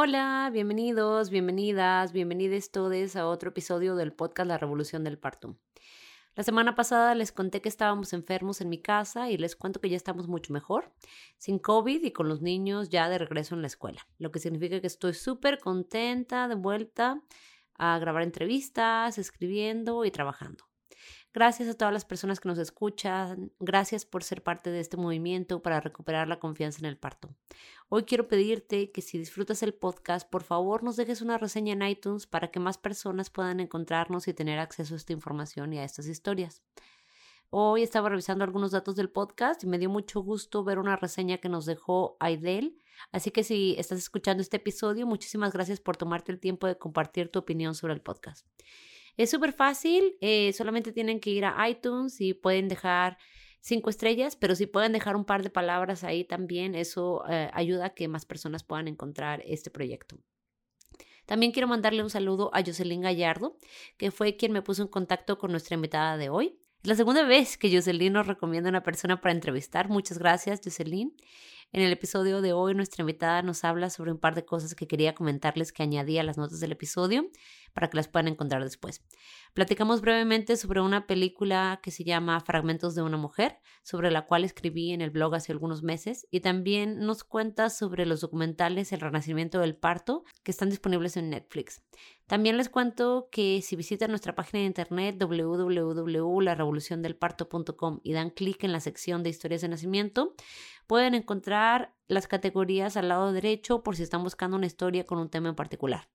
Hola, bienvenidos, bienvenidas, bienvenidos todos a otro episodio del podcast La Revolución del Parto. La semana pasada les conté que estábamos enfermos en mi casa y les cuento que ya estamos mucho mejor, sin COVID y con los niños ya de regreso en la escuela, lo que significa que estoy súper contenta de vuelta a grabar entrevistas, escribiendo y trabajando. Gracias a todas las personas que nos escuchan. Gracias por ser parte de este movimiento para recuperar la confianza en el parto. Hoy quiero pedirte que si disfrutas el podcast, por favor nos dejes una reseña en iTunes para que más personas puedan encontrarnos y tener acceso a esta información y a estas historias. Hoy estaba revisando algunos datos del podcast y me dio mucho gusto ver una reseña que nos dejó Aidel. Así que si estás escuchando este episodio, muchísimas gracias por tomarte el tiempo de compartir tu opinión sobre el podcast. Es súper fácil, eh, solamente tienen que ir a iTunes y pueden dejar cinco estrellas, pero si pueden dejar un par de palabras ahí también, eso eh, ayuda a que más personas puedan encontrar este proyecto. También quiero mandarle un saludo a Jocelyn Gallardo, que fue quien me puso en contacto con nuestra invitada de hoy. Es la segunda vez que Jocelyn nos recomienda una persona para entrevistar. Muchas gracias, Jocelyn. En el episodio de hoy, nuestra invitada nos habla sobre un par de cosas que quería comentarles que añadí a las notas del episodio para que las puedan encontrar después. Platicamos brevemente sobre una película que se llama Fragmentos de una mujer, sobre la cual escribí en el blog hace algunos meses, y también nos cuenta sobre los documentales El Renacimiento del Parto, que están disponibles en Netflix. También les cuento que si visitan nuestra página de internet www.larevoluciondelparto.com y dan clic en la sección de historias de nacimiento, pueden encontrar las categorías al lado derecho por si están buscando una historia con un tema en particular.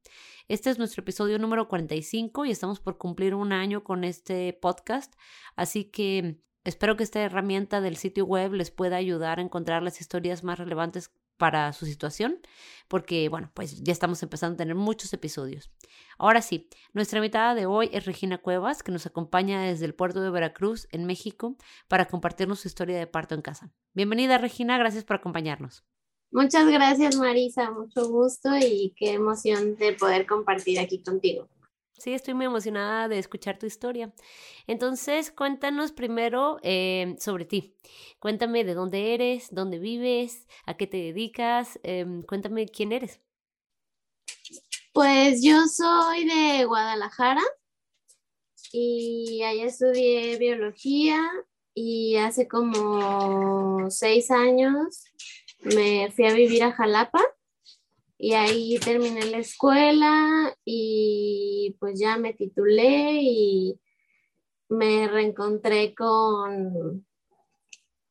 Este es nuestro episodio número 45 y estamos por cumplir un año con este podcast, así que espero que esta herramienta del sitio web les pueda ayudar a encontrar las historias más relevantes para su situación, porque bueno, pues ya estamos empezando a tener muchos episodios. Ahora sí, nuestra invitada de hoy es Regina Cuevas, que nos acompaña desde el puerto de Veracruz, en México, para compartirnos su historia de parto en casa. Bienvenida Regina, gracias por acompañarnos. Muchas gracias Marisa, mucho gusto y qué emoción de poder compartir aquí contigo. Sí, estoy muy emocionada de escuchar tu historia. Entonces, cuéntanos primero eh, sobre ti. Cuéntame de dónde eres, dónde vives, a qué te dedicas. Em, cuéntame quién eres. Pues yo soy de Guadalajara y ahí estudié biología y hace como seis años me fui a vivir a Jalapa y ahí terminé la escuela y pues ya me titulé y me reencontré con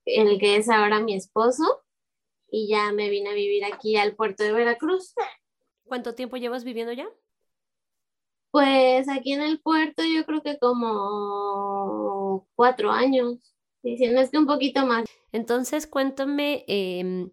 el que es ahora mi esposo y ya me vine a vivir aquí al puerto de Veracruz. ¿Cuánto tiempo llevas viviendo ya? Pues aquí en el puerto yo creo que como cuatro años, diciendo es que un poquito más. Entonces cuéntame, eh,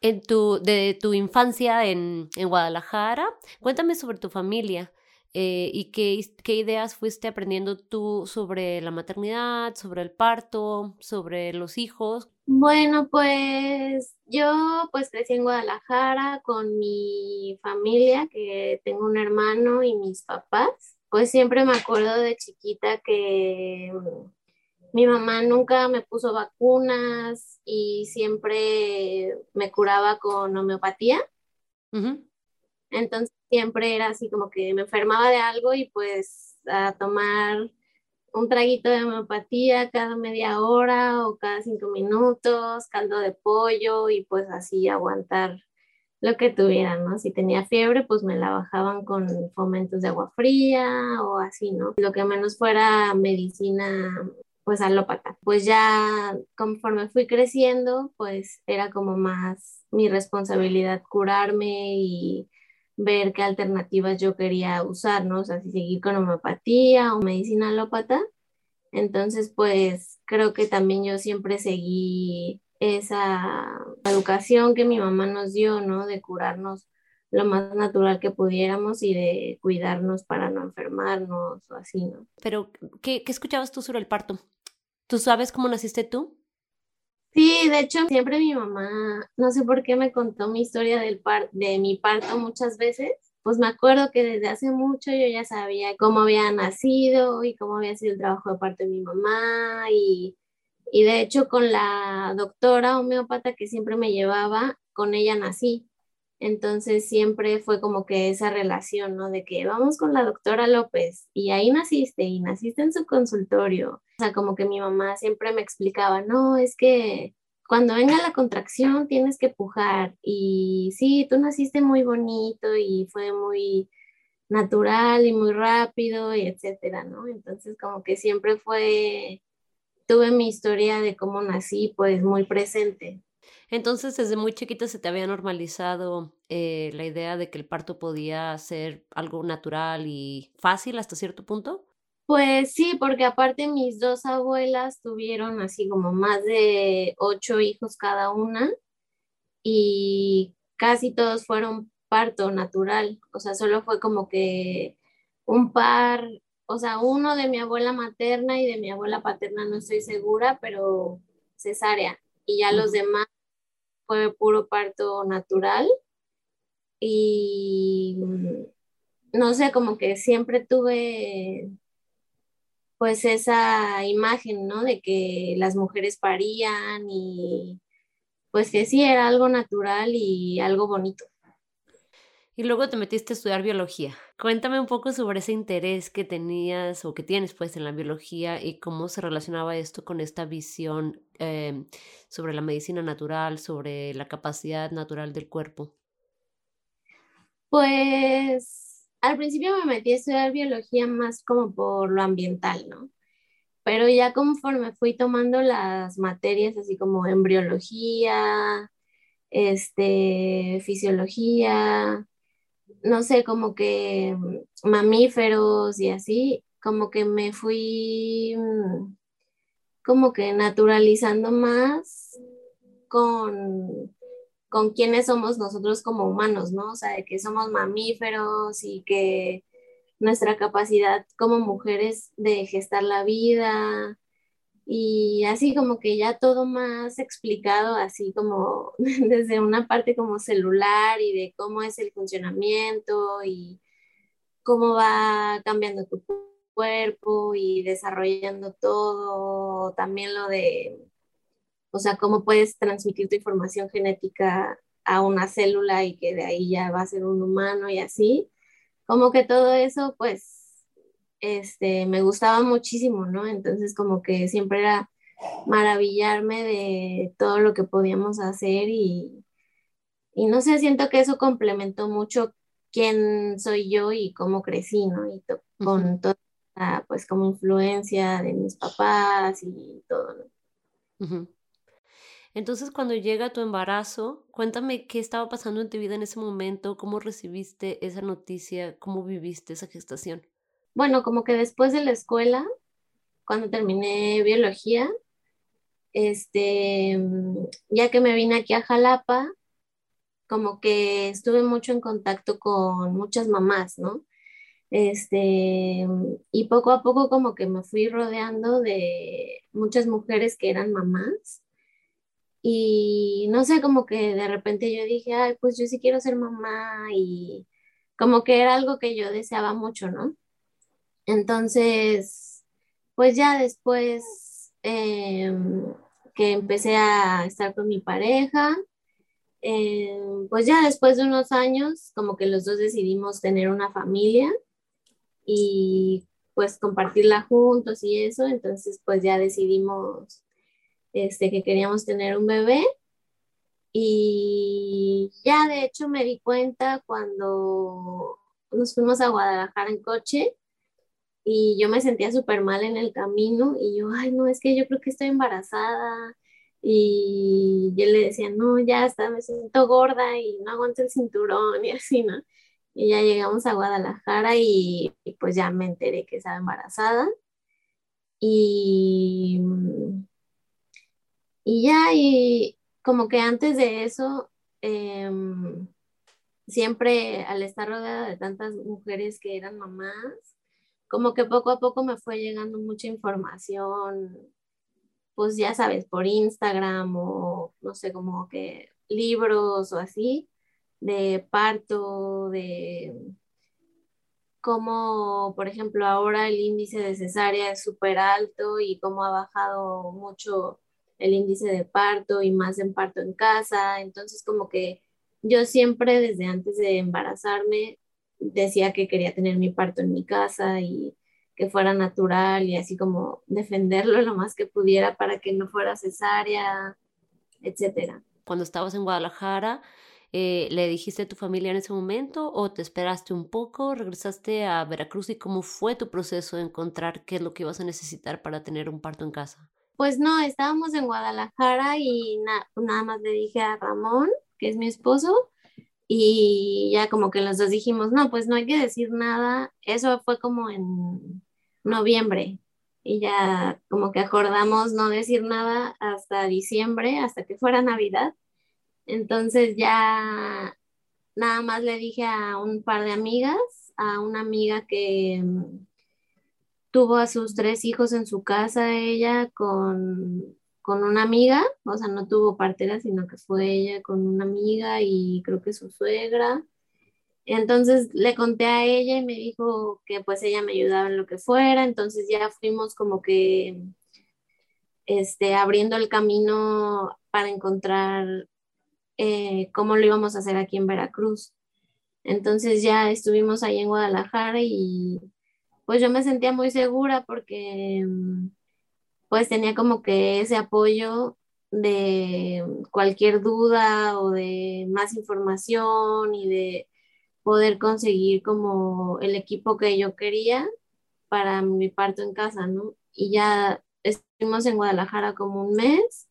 en tu, de tu infancia en, en Guadalajara. Cuéntame sobre tu familia eh, y qué, qué ideas fuiste aprendiendo tú sobre la maternidad, sobre el parto, sobre los hijos. Bueno, pues yo pues crecí en Guadalajara con mi familia, que tengo un hermano y mis papás. Pues siempre me acuerdo de chiquita que mi mamá nunca me puso vacunas y siempre me curaba con homeopatía. Entonces siempre era así como que me enfermaba de algo y pues a tomar un traguito de homeopatía cada media hora o cada cinco minutos, caldo de pollo y pues así aguantar lo que tuviera, ¿no? Si tenía fiebre, pues me la bajaban con fomentos de agua fría o así, ¿no? Lo que menos fuera medicina pues alópata. Pues ya conforme fui creciendo, pues era como más mi responsabilidad curarme y ver qué alternativas yo quería usar, ¿no? O sea, si seguir con homeopatía o medicina alópata. Entonces, pues creo que también yo siempre seguí esa educación que mi mamá nos dio, ¿no? De curarnos lo más natural que pudiéramos y de cuidarnos para no enfermarnos o así, ¿no? Pero, ¿qué, qué escuchabas tú sobre el parto? ¿Tú sabes cómo naciste tú? Sí, de hecho, siempre mi mamá, no sé por qué me contó mi historia del par de mi parto muchas veces. Pues me acuerdo que desde hace mucho yo ya sabía cómo había nacido y cómo había sido el trabajo de parto de mi mamá y, y de hecho con la doctora homeópata que siempre me llevaba, con ella nací. Entonces siempre fue como que esa relación, ¿no? De que vamos con la doctora López y ahí naciste y naciste en su consultorio. O sea, como que mi mamá siempre me explicaba, no, es que cuando venga la contracción tienes que pujar y sí, tú naciste muy bonito y fue muy natural y muy rápido y etcétera, ¿no? Entonces como que siempre fue, tuve mi historia de cómo nací pues muy presente. Entonces, desde muy chiquita se te había normalizado eh, la idea de que el parto podía ser algo natural y fácil hasta cierto punto. Pues sí, porque aparte mis dos abuelas tuvieron así como más de ocho hijos cada una y casi todos fueron parto natural, o sea, solo fue como que un par, o sea, uno de mi abuela materna y de mi abuela paterna no estoy segura, pero cesárea, y ya los demás fue puro parto natural y no sé, como que siempre tuve pues esa imagen, ¿no? De que las mujeres parían y pues que sí era algo natural y algo bonito. Y luego te metiste a estudiar biología. Cuéntame un poco sobre ese interés que tenías o que tienes pues en la biología y cómo se relacionaba esto con esta visión em, sobre la medicina natural, sobre la capacidad natural del cuerpo. Pues al principio me metí a estudiar biología más como por lo ambiental, ¿no? Pero ya conforme fui tomando las materias así como embriología, este, fisiología, no sé, como que mm, mamíferos y así, como que me fui mm, como que naturalizando más con, con quiénes somos nosotros como humanos, ¿no? O sea, de que somos mamíferos y que nuestra capacidad como mujeres de gestar la vida, y así como que ya todo más explicado, así como desde una parte como celular y de cómo es el funcionamiento y cómo va cambiando tu cuerpo y desarrollando todo, también lo de, o sea, cómo puedes transmitir tu información genética a una célula y que de ahí ya va a ser un humano y así, como que todo eso pues este, me gustaba muchísimo, ¿no? Entonces como que siempre era maravillarme de todo lo que podíamos hacer y, y no sé, siento que eso complementó mucho quién soy yo y cómo crecí, ¿no? Y con toda, pues como influencia de mis papás y todo, ¿no? Entonces, cuando llega tu embarazo, cuéntame qué estaba pasando en tu vida en ese momento, cómo recibiste esa noticia, cómo viviste esa gestación bueno, como que después de la escuela, cuando terminé biología, este, ya que me vine aquí a Jalapa, como que estuve mucho en contacto con muchas mamás, ¿no? Este, y poco a poco como que me fui rodeando de muchas mujeres que eran mamás. Y no sé, como que de repente yo dije, ay, pues yo sí quiero ser mamá y como que era algo que yo deseaba mucho, ¿no? Entonces, pues ya después em, que empecé a estar con mi pareja, em, pues ya después de unos años, como que los dos decidimos tener una familia y pues compartirla juntos y eso, entonces pues ya decidimos este, que queríamos tener un bebé. Y ya de hecho me di cuenta cuando nos fuimos a Guadalajara en coche y yo me sentía súper mal en el camino y yo, ay, no, es que yo creo que estoy embarazada y yo le decía, no, ya está, me siento gorda y no aguanto el cinturón y así, ¿no? Y ya llegamos a Guadalajara y, pues ya me enteré que estaba embarazada. Y, y ya, y como que antes de eso, em, siempre al estar rodeada de tantas mujeres que eran mamás, como que poco a poco me fue llegando mucha información, pues ya sabes, por Instagram o no sé, como que libros o así, de parto, de cómo, por ejemplo, ahora el índice de cesárea es súper alto y cómo ha bajado mucho el índice de parto y más en parto en casa. Entonces, como que yo siempre desde antes de embarazarme decía que quería tener mi parto en mi casa y que fuera natural y así como defenderlo lo más que pudiera para que no fuera cesárea, etcétera. Cuando estabas en Guadalajara, eh, ¿le dijiste a tu familia en ese momento o te esperaste un poco, regresaste a Veracruz y cómo fue tu proceso de encontrar qué es lo que ibas a necesitar para tener un parto en casa? Pues no, estábamos en Guadalajara y nada más le dije a Ramón, que es mi esposo, y ya como que los dos dijimos, no, pues no hay que decir nada. Eso fue como en noviembre y ya como que acordamos no decir nada hasta diciembre, hasta que fuera Navidad. Entonces ya nada más le dije a un par de amigas, a una amiga que mm, tuvo a sus tres hijos en su casa, ella con, con una amiga, o sea, no tuvo partera, sino que fue ella con una amiga y creo que su suegra. Entonces le conté a ella y me dijo que pues ella me ayudaba en lo que fuera, entonces ya fuimos como que este, abriendo el camino para encontrar eh, cómo lo íbamos a hacer aquí en Veracruz. Entonces ya estuvimos ahí en Guadalajara y pues yo me sentía muy segura porque pues tenía como que ese apoyo de cualquier duda o de más información y de poder conseguir como el equipo que yo quería para mi parto en casa, ¿no? Y ya estuvimos en Guadalajara como un mes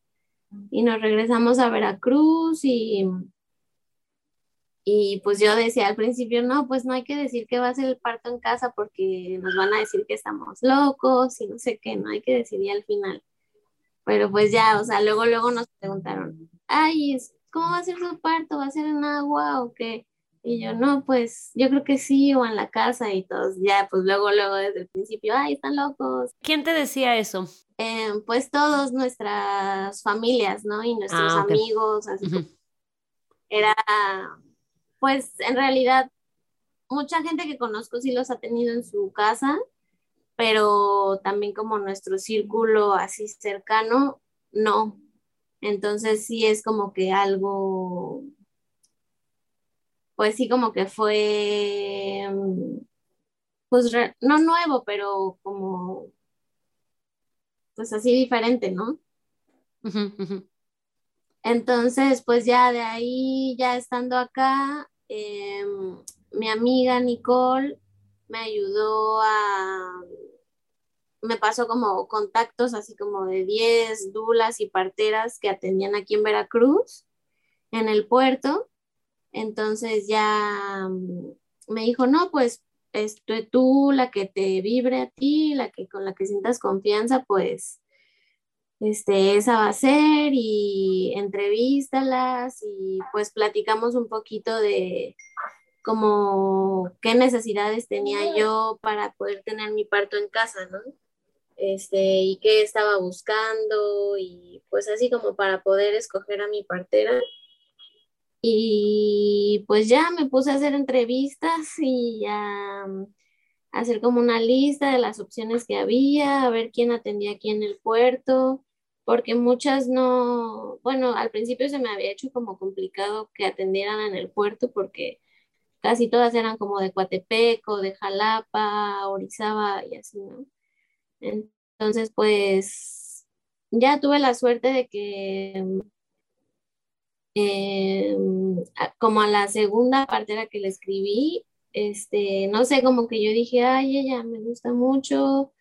y nos regresamos a Veracruz y, y pues yo decía al principio, no, pues no hay que decir que va a ser el parto en casa porque nos van a decir que estamos locos y no sé qué, no hay que decir ya al final. Pero pues ya, o sea, luego, luego nos preguntaron, ay, ¿cómo va a ser su parto? ¿Va a ser en agua o qué? Y yo, no, pues yo creo que sí, o en la casa y todos, ya, pues luego, luego desde el principio, ay, están locos. ¿Quién te decía eso? Eh, pues todos nuestras familias, ¿no? Y nuestros ah, amigos, así era, pues en realidad, mucha gente que conozco sí los ha tenido en su casa, pero también como nuestro círculo así cercano, no. Entonces sí es como que algo, pues sí como que fue, pues no nuevo, pero como pues así diferente, ¿no? Entonces, pues ya de ahí, ya estando acá, em, mi amiga Nicole me ayudó a, me pasó como contactos así como de 10 dulas y parteras que atendían aquí en Veracruz, en el puerto. Entonces ya mm, me dijo, no, pues este, tú, la que te vibre a ti, la que con la que sientas confianza, pues este, esa va a ser y entrevístalas y pues platicamos un poquito de como qué necesidades tenía yo para poder tener mi parto en casa, ¿no? Este, y qué estaba buscando y pues así como para poder escoger a mi partera. Y pues ya me puse a hacer entrevistas y a, hacer como una lista de las opciones que había, a ver quién atendía aquí en el puerto, porque muchas no, bueno, al principio se me había hecho como complicado que atendieran en el puerto porque casi todas eran como de Coatepeco, de Jalapa, Orizaba y así, ¿no? Entonces, pues ya tuve la suerte de que eh, como a la segunda parte la que le escribí, este, no sé, como que yo dije, ay, ella me gusta mucho,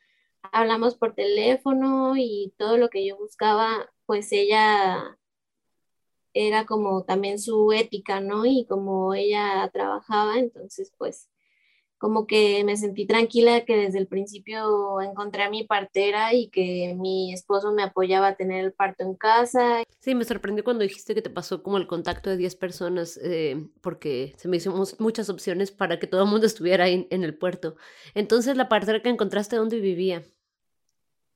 hablamos por teléfono y todo lo que yo buscaba, pues ella era como también su ética, ¿no? Y como ella trabajaba, entonces pues como que me sentí tranquila que desde el principio encontré a mi partera y que mi esposo me apoyaba a tener el parto en casa. Sí, me sorprendió cuando dijiste que te pasó como el contacto de 10 personas, eh, porque se me hicieron muchas opciones para que todo el mundo estuviera ahí en el puerto. Entonces, la partera que encontraste, ¿dónde vivía?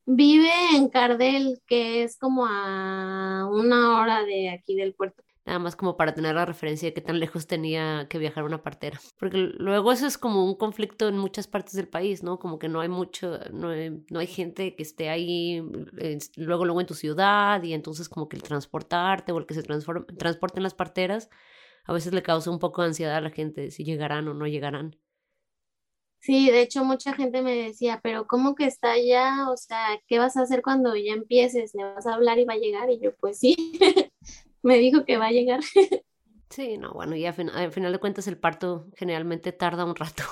Vive en Cardel, que es como a una hora de aquí del puerto nada más como para tener la referencia de qué tan lejos tenía que viajar una partera. Porque luego eso es como un conflicto en muchas partes del país, ¿no? Como que no hay mucho, no hay, no hay gente que esté ahí luego, luego en tu ciudad y entonces como que el transportarte o el que se transporten las parteras a veces le causa un poco de ansiedad a la gente si llegarán o no llegarán. Sí, de hecho mucha gente me decía, pero ¿cómo que está allá? O sea, ¿qué vas a hacer cuando ya empieces? ¿Le vas a hablar y va a llegar? Y yo, pues sí, me dijo que va a llegar. Sí, no, bueno, y al, final de cuentas el parto generalmente tarda un rato.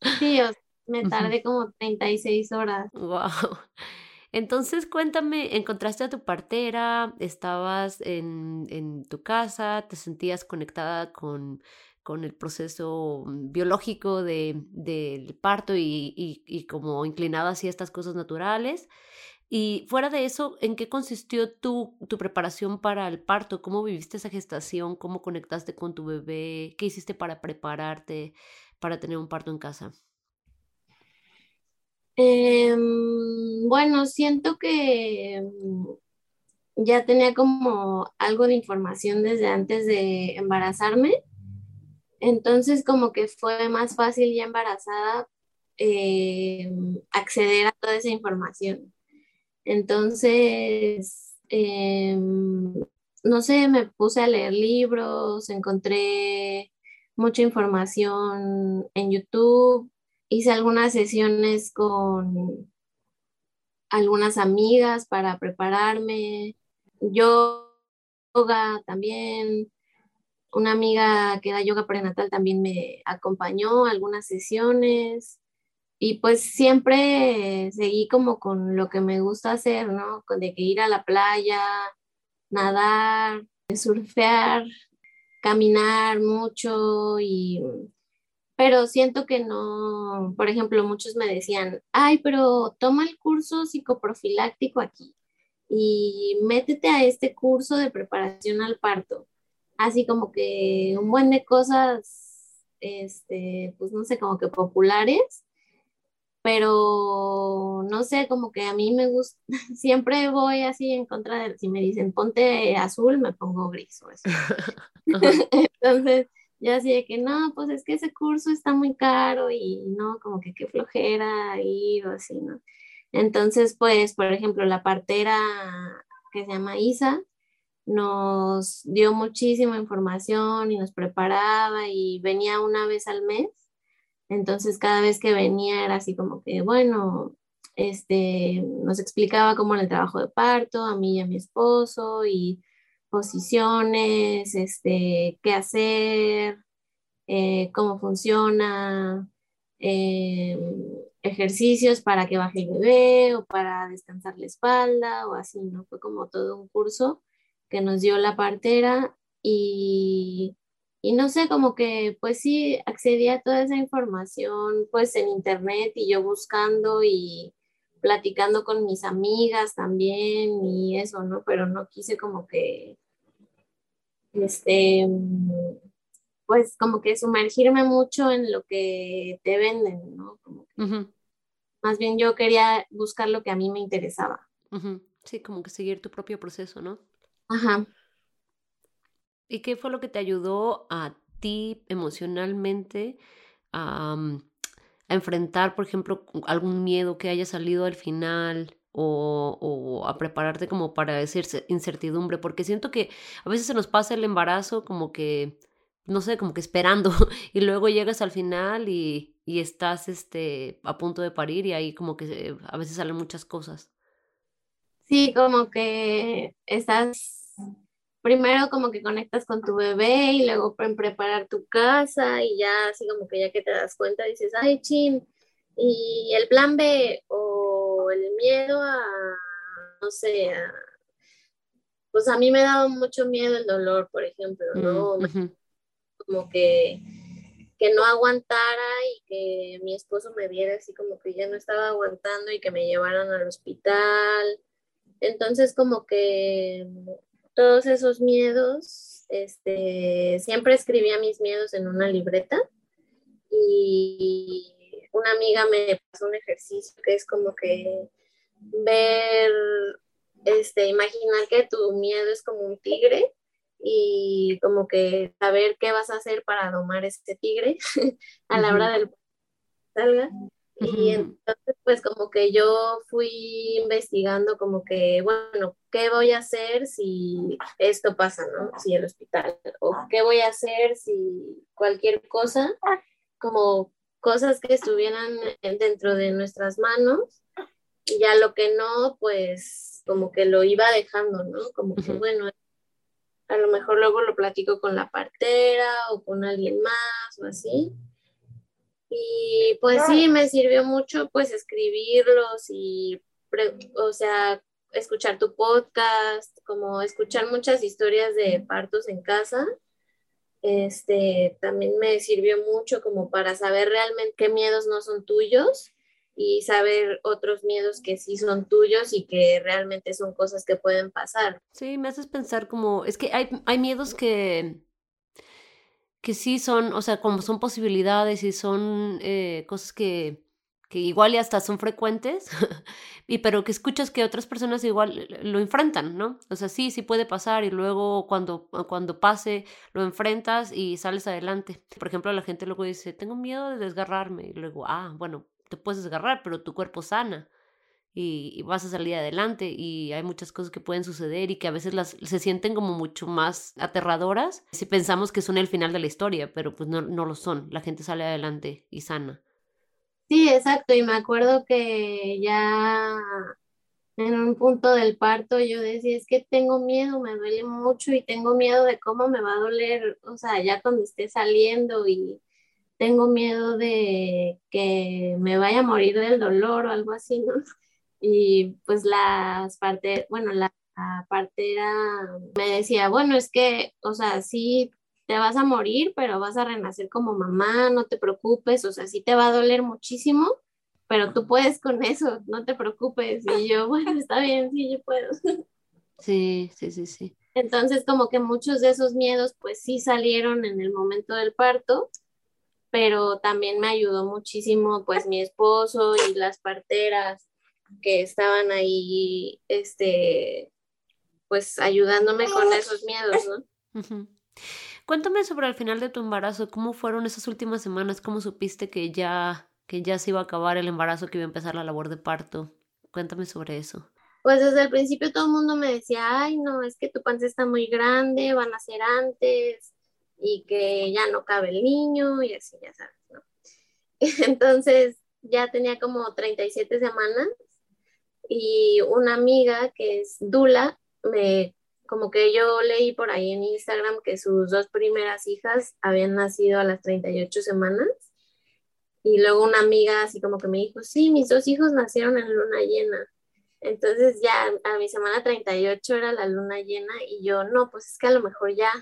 Sí, me tardé como 36 horas. Wow. Entonces, cuéntame, ¿encontraste a tu partera? ¿Estabas en, en tu casa? ¿Te sentías conectada con, con el proceso biológico de, del parto y, y, y como inclinada hacia estas cosas naturales? Y fuera de eso, ¿en qué consistió tu, tu preparación para el parto? ¿Cómo viviste esa gestación? ¿Cómo conectaste con tu bebé? ¿Qué hiciste para prepararte para tener un parto en casa? Em, bueno, siento que mm, ya tenía como algo de información desde antes de embarazarme. Entonces como que fue más fácil ya embarazada em, acceder a toda esa información. Entonces, em, no sé, me puse a leer libros, encontré mucha información en YouTube, hice algunas sesiones con algunas amigas para prepararme, yoga también, una amiga que da yoga prenatal también me acompañó a algunas sesiones y pues siempre seguí como con lo que me gusta hacer, ¿no? De que ir a la playa, nadar, surfear, caminar mucho y pero siento que no, por ejemplo, muchos me decían, ay, pero toma el curso psicoprofiláctico aquí y métete a este curso de preparación al parto. Así como que un buen de cosas, este, pues no sé, como que populares, pero no sé, como que a mí me gusta, siempre voy así en contra de, si me dicen ponte azul, me pongo gris o eso. Entonces, ya así de que no, pues es que ese curso está muy caro y no, como que qué flojera ir o así, ¿no? Entonces, pues, por ejemplo, la partera que se llama Isa nos dio muchísima información y nos preparaba y venía una vez al mes entonces cada vez que venía era así como que, bueno, este, nos explicaba cómo era el trabajo de parto, a mí y a mi esposo, y posiciones, este, qué hacer, eh, cómo funciona, eh, ejercicios para que baje el bebé o para descansar la espalda o así, ¿no? Fue como todo un curso que nos dio la partera y y no sé, como que pues sí, accedía a toda esa información pues en internet y yo buscando y platicando con mis amigas también y eso, ¿no? Pero no quise como que, este, pues como que sumergirme mucho en lo que te venden, ¿no? Como Más bien yo quería buscar lo que a mí me interesaba. Sí, como que seguir tu propio proceso, ¿no? Ajá. ¿Y qué fue lo que te ayudó a ti emocionalmente a, mm, enfrentar, por ejemplo, algún miedo que haya salido al final? O, a prepararte como para decir incertidumbre, porque siento que a veces se nos pasa el embarazo como que, no sé, como que esperando y luego llegas al final y, y estás este, a punto de parir y ahí como que a veces salen muchas cosas. Sí, como que estás primero como que conectas con tu bebé y luego en preparar tu casa y ya así como que ya que te das cuenta dices, ay, chin, y el plan B o el miedo a, no sé, pues a mí me daba mucho miedo el dolor, por ejemplo, ¿no? Mm, como que que no aguantara y que mi esposo me viera así como que ya no estaba aguantando y que me llevaran al hospital. Entonces como que todos esos miedos, este, siempre escribía mis miedos en una libreta y una amiga me pasó un ejercicio que es como que ver, este, imaginar que tu miedo es como un tigre y como que saber qué vas a hacer para domar este tigre a la hora del salga. Y entonces, pues como que yo fui investigando como que, bueno, ¿qué voy a hacer si esto pasa, ¿no? Si el hospital, o qué voy a hacer si cualquier cosa, como cosas que estuvieran dentro de nuestras manos, y ya lo que no, pues como que lo iba dejando, ¿no? Como que, bueno, a lo mejor luego lo platico con la partera o con alguien más o así. Y pues sí, me sirvió mucho pues escribirlos y, o sea, escuchar tu podcast, como escuchar muchas historias de partos en casa. Este, también me sirvió mucho como para saber realmente qué miedos no son tuyos y saber otros miedos que sí son tuyos y que realmente son cosas que pueden pasar. Sí, me haces pensar como, es que hay, hay miedos que, que sí son, o sea, como son posibilidades y son eh, cosas que, que igual y hasta son frecuentes, y pero que escuchas que otras personas igual lo enfrentan, ¿no? O sea, sí, sí puede pasar y luego cuando, cuando pase lo enfrentas y sales adelante. Por ejemplo, la gente luego dice, tengo miedo de desgarrarme, y luego, ah, bueno, te puedes desgarrar, pero tu cuerpo sana y, vas a salir adelante y hay muchas cosas que pueden suceder y que a veces las, se sienten como mucho más aterradoras si pensamos que son el final de la historia, pero pues no, no lo son, la gente sale adelante y sana. Sí, exacto, y me acuerdo que ya en un punto del parto yo decía, es que tengo miedo, me duele mucho y tengo miedo de cómo me va a doler, o sea, ya cuando esté saliendo y tengo miedo de que me vaya a morir del dolor o algo así, ¿no? Y pues las partes, bueno, la, partera me decía, bueno, es que, o sea, sí te vas a morir, pero vas a renacer como mamá, no te preocupes, o sea, sí te va a doler muchísimo, pero tú puedes con eso, no te preocupes. Y yo, bueno, está bien, sí, yo puedo. Sí, sí, sí, sí. Entonces, como que muchos de esos miedos, pues sí salieron en el momento del parto, pero también me ayudó muchísimo pues mi esposo y las parteras que estaban ahí, este, pues ayudándome con esos miedos, ¿no? Cuéntame sobre el final de tu embarazo, ¿cómo fueron esas últimas semanas? ¿Cómo supiste que ya, que ya se iba a acabar el embarazo, que iba a empezar la labor de parto? Cuéntame sobre eso. Pues desde el principio todo el mundo me decía, ay, no, es que tu panza está muy grande, van a ser antes, y que ya no cabe el niño y así, ya sabes, ¿no? Entonces ya tenía como 37 semanas y una amiga que es Dula, me, como que yo leí por ahí en Instagram que sus dos primeras hijas habían nacido a las 38 semanas y luego una amiga así como que me dijo, sí, mis dos hijos nacieron en luna llena. Entonces ya a mi semana 38 era la luna llena y yo, no, pues es que a lo mejor ya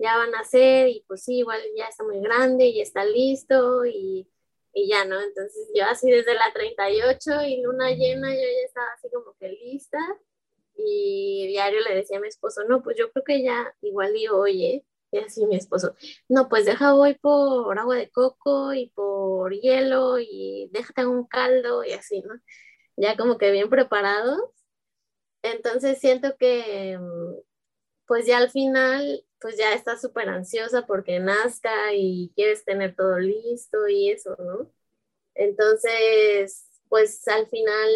ya van a ser y pues sí, igual ya está muy grande y está listo y, y ya, ¿no? Entonces yo así desde la 38 y luna llena yo ya estaba así como que lista y diario le decía a mi esposo, no, pues yo creo que ya igual y oye, y así mi esposo, no, pues deja voy por agua de coco y por hielo y déjate un caldo y así, ¿no? Ya como que bien preparados. Entonces siento que pues ya al final pues ya estás súper ansiosa porque nazca y quieres tener todo listo y eso, ¿no? Entonces, pues al final,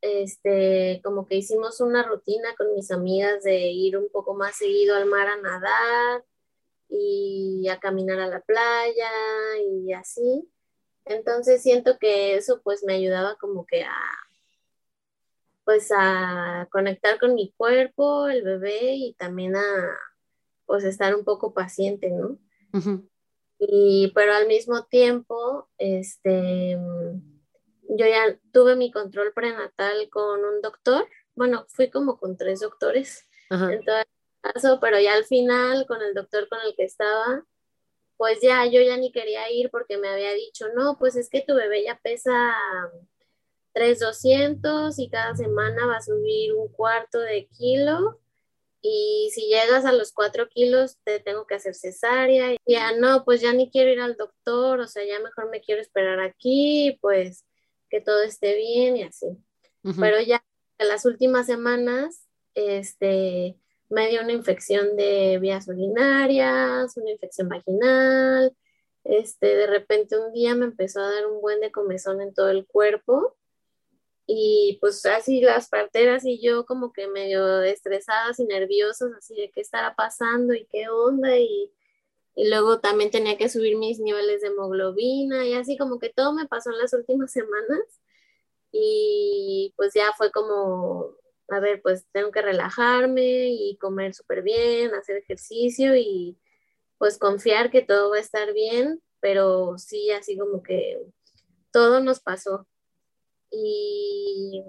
este, como que hicimos una rutina con mis amigas de ir un poco más seguido al mar a nadar y a caminar a la playa y así. Entonces siento que eso pues me ayudaba como que a pues a conectar con mi cuerpo, el bebé y también a pues estar un poco paciente, ¿no? Y pero al mismo tiempo, este, yo ya tuve mi control prenatal con un doctor, bueno, fui como con tres doctores en todo el caso, pero ya al final con el doctor con el que estaba, pues ya yo ya ni quería ir porque me había dicho, no, pues es que tu bebé ya pesa 3,200 y cada semana va a subir un cuarto de kilo y si llegas a los 4 kilos te tengo que hacer cesárea. Y ya no, pues ya ni quiero ir al doctor, o sea, ya mejor me quiero esperar aquí, pues que todo esté bien y así. Pero ya en las últimas semanas, este, me dio una infección de vías urinarias, una infección vaginal, este, de repente un día me empezó a dar un buen de comezón en todo el cuerpo y pues así las parteras y yo como que medio estresadas y nerviosas, así de qué estará pasando y qué onda y, luego también tenía que subir mis niveles de hemoglobina y así como que todo me pasó en las últimas semanas y pues ya fue como a ver, pues tengo que relajarme y comer súper bien, hacer ejercicio y pues confiar que todo va a estar bien, pero sí, así como que todo nos pasó. Y,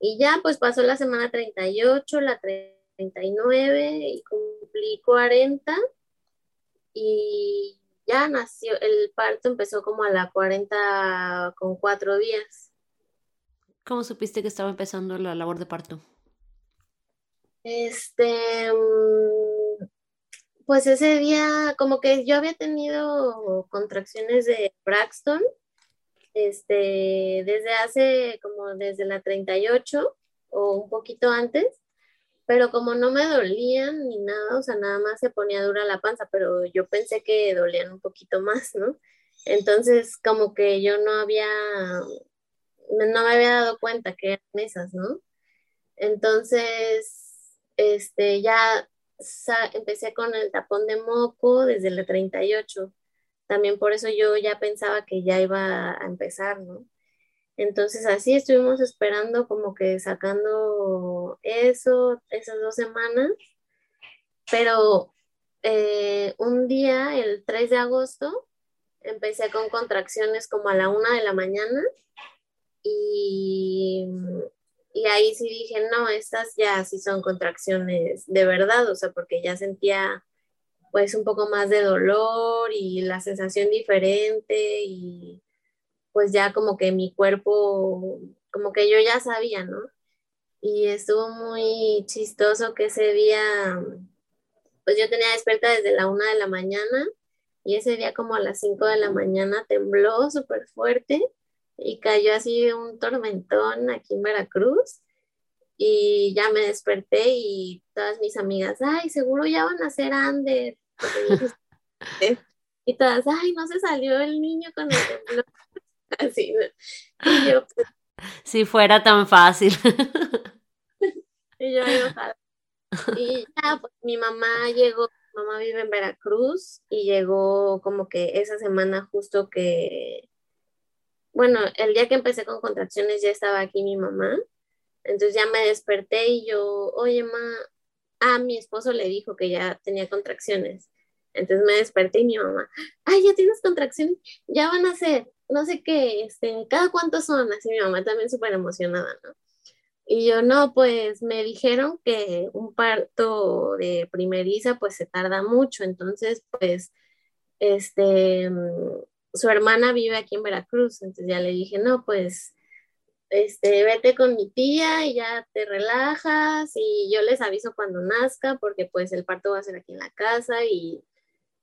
y ya, pues pasó la semana 38, la 39 y cumplí 40 y ya nació, el parto empezó como a la 40 con cuatro días. ¿Cómo supiste que estaba empezando la labor de parto? Este, mm, pues ese día, como que yo había tenido contracciones de Braxton, este, desde hace como desde la 38 o un poquito antes, pero como no me dolían ni nada, o sea, nada más se ponía dura la panza, pero yo pensé que dolían un poquito más, ¿no? Entonces, como que yo no había no me había dado cuenta que eran esas, ¿no? Entonces, este, ya empecé con el tapón de moco desde la 38. También por eso yo ya pensaba que ya iba a empezar, ¿no? Entonces así estuvimos esperando como que sacando eso, esas dos semanas, pero eh, un día, el 3 de agosto, empecé con contracciones como a la una de la mañana y, y ahí sí dije, no, estas ya sí son contracciones de verdad, o sea, porque ya sentía pues un poco más de dolor y la sensación diferente y pues ya como que mi cuerpo, como que yo ya sabía, ¿no? Y estuvo muy chistoso que ese día, pues yo tenía despierta desde la una de la mañana y ese día como a las cinco de la mañana tembló súper fuerte y cayó así un tormentón aquí en Veracruz y ya me desperté y todas mis amigas, ay, seguro ya van a ser Ander. Y todas, ay, no se salió el niño con el temblor. Así, Y yo, pues, si fuera tan fácil. y yo, Y ya, pues mi mamá llegó, mi mamá vive en Veracruz y llegó como que esa semana justo que bueno, el día que empecé con contracciones ya estaba aquí mi mamá, entonces ya me desperté y yo, oye, ma, a mi esposo le dijo que ya tenía contracciones. Entonces me desperté y mi mamá, ay, ya tienes contracciones, ya van a ser, no sé qué, este, cada cuánto son, así mi mamá también súper emocionada, ¿no? Y yo, no, pues me dijeron que un parto de primeriza pues se tarda mucho, entonces pues, este, su hermana vive aquí en Veracruz, entonces ya le dije, no, pues, este, vete con mi tía y ya te relajas y yo les aviso cuando nazca porque pues el parto va a ser aquí en la casa y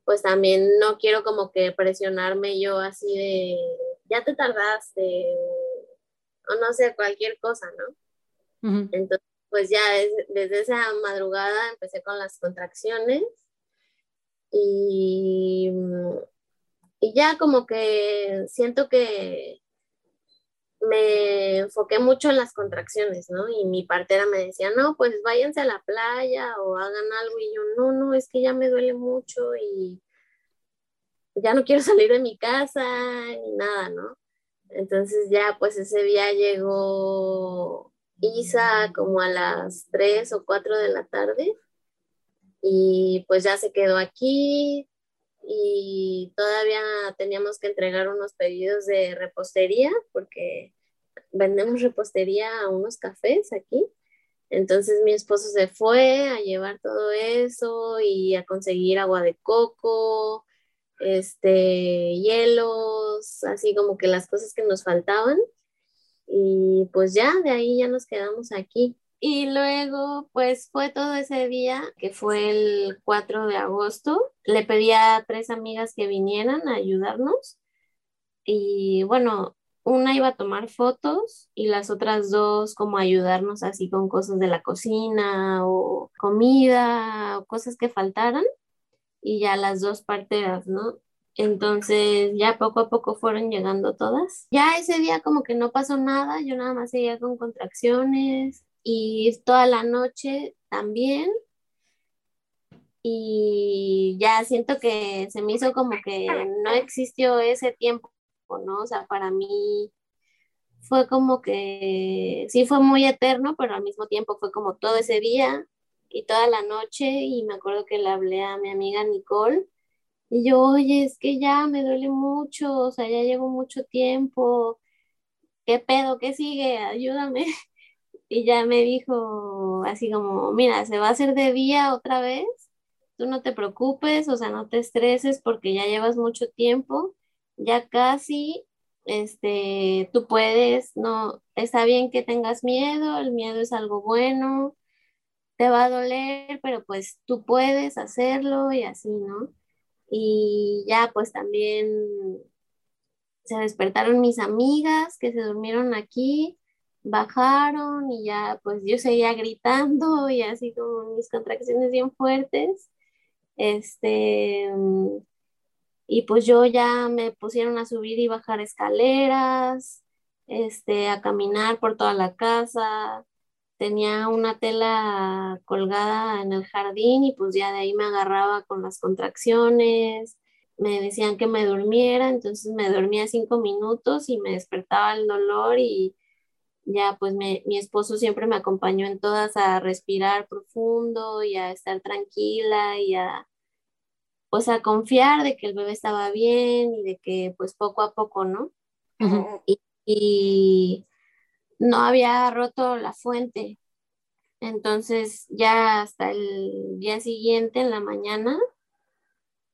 pues también no quiero como que presionarme yo así de, ya te tardaste o no sé, cualquier cosa, ¿no? Entonces, pues ya desde esa madrugada empecé con las contracciones y y ya como que siento que me enfoqué mucho en las contracciones, ¿no? Y mi partera me decía, no, pues váyanse a la playa o hagan algo. Y yo, no, no, es que ya me duele mucho y ya no quiero salir de mi casa ni nada, ¿no? Entonces ya pues ese día llegó Isa como a las 3 o 4 de la tarde y pues ya se quedó aquí, y todavía teníamos que entregar unos pedidos de repostería porque vendemos repostería a unos cafés aquí. Entonces mi esposo se fue a llevar todo eso y a conseguir agua de coco, este, hielos, así como que las cosas que nos faltaban. Y pues ya, de ahí ya nos quedamos aquí. Y luego, pues fue todo ese día, que fue el 4 de agosto. Le pedí a tres amigas que vinieran a ayudarnos. Y bueno, una iba a tomar fotos y las otras dos como ayudarnos así con cosas de la cocina o comida o cosas que faltaran y ya las dos parteras, ¿no? Entonces ya poco a poco fueron llegando todas. Ya ese día como que no pasó nada, yo nada más seguía con contracciones y toda la noche también. Y ya siento que se me hizo como que no existió ese tiempo ¿no? O sea, para mí fue como que sí fue muy eterno, pero al mismo tiempo fue como todo ese día y toda la noche y me acuerdo que le hablé a mi amiga Nicole y yo, oye, es que ya me duele mucho, o sea, ya llevo mucho tiempo, ¿qué pedo? ¿Qué sigue? Ayúdame. Y ya me dijo así como, mira, se va a hacer de día otra vez, tú no te preocupes, o sea, no te estreses porque ya llevas mucho tiempo ya casi, este, tú puedes, no, está bien que tengas miedo, el miedo es algo bueno, te va a doler, pero pues tú puedes hacerlo y así, ¿no? Y ya pues también se despertaron mis amigas que se durmieron aquí, bajaron y ya pues yo seguía gritando y así como mis contracciones bien fuertes. Este, y pues yo ya me pusieron a subir y bajar escaleras, este, a caminar por toda la casa. Tenía una tela colgada en el jardín y pues ya de ahí me agarraba con las contracciones. Me decían que me durmiera, entonces me dormía cinco minutos y me despertaba el dolor y ya pues mi esposo siempre me acompañó en todas a respirar profundo y a estar tranquila y a pues a confiar de que el bebé estaba bien y de que pues poco a poco, ¿no? y, no había roto la fuente. Entonces ya hasta el día siguiente en la mañana,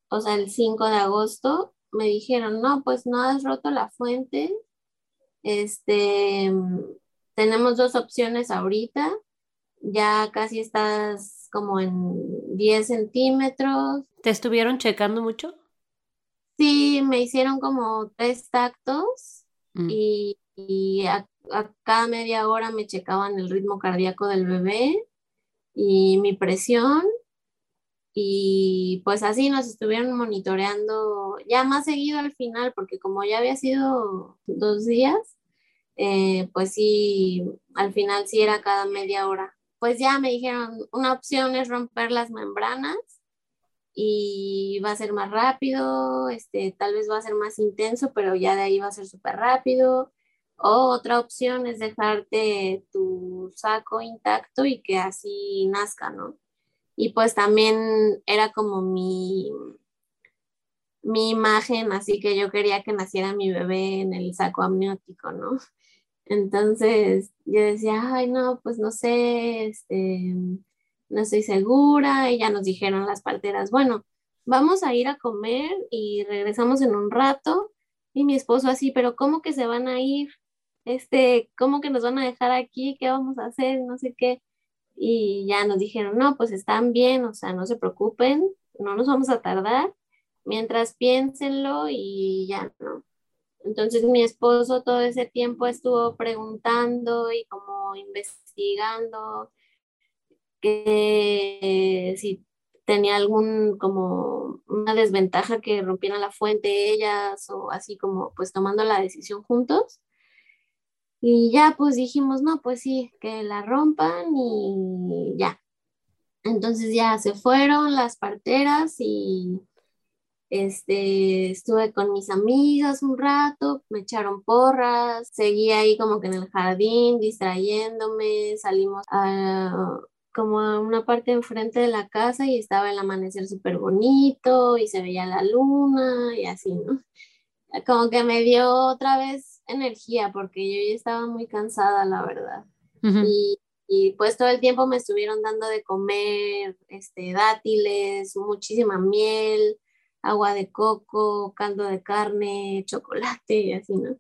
o sea, el 5 de agosto, me dijeron, no, pues no has roto la fuente. Este, tenemos dos opciones ahorita. Ya casi estás como en 10 centímetros. ¿Te estuvieron checando mucho? Sí, me hicieron como tres tactos mm. y, a, cada media hora me checaban el ritmo cardíaco del bebé y mi presión y pues así nos estuvieron monitoreando ya más seguido al final porque como ya había sido dos días, eh, pues sí, al final sí era cada media hora pues ya me dijeron, una opción es romper las membranas y va a ser más rápido, este, tal vez va a ser más intenso, pero ya de ahí va a ser súper rápido. O otra opción es dejarte tu saco intacto y que así nazca, ¿no? Y pues también era como mi, mi imagen, así que yo quería que naciera mi bebé en el saco amniótico, ¿no? Entonces yo decía, ay, no, pues no sé, este, no estoy segura. Y ya nos dijeron las parteras, bueno, vamos a ir a comer y regresamos en un rato. Y mi esposo así, pero ¿cómo que se van a ir? Este, ¿cómo que nos van a dejar aquí? ¿Qué vamos a hacer? No sé qué. Y ya nos dijeron, no, pues están bien, o sea, no se preocupen, no nos vamos a tardar. Mientras piénsenlo y ya, ¿no? Entonces mi esposo todo ese tiempo estuvo preguntando y como investigando que si tenía algún como una desventaja que rompieran la fuente ellas o así como pues tomando la decisión juntos. Y ya pues dijimos, no, pues sí, que la rompan y ya. Entonces ya se fueron las parteras y este, estuve con mis amigas un rato, me echaron porras, seguí ahí como que en el jardín distrayéndome, salimos a como a una parte enfrente de la casa y estaba el amanecer súper bonito y se veía la luna y así, ¿no? Como que me dio otra vez energía porque yo ya estaba muy cansada, la verdad. Y y, pues todo el tiempo me estuvieron dando de comer este, dátiles, muchísima miel, agua de coco, caldo de carne, chocolate y así, ¿no?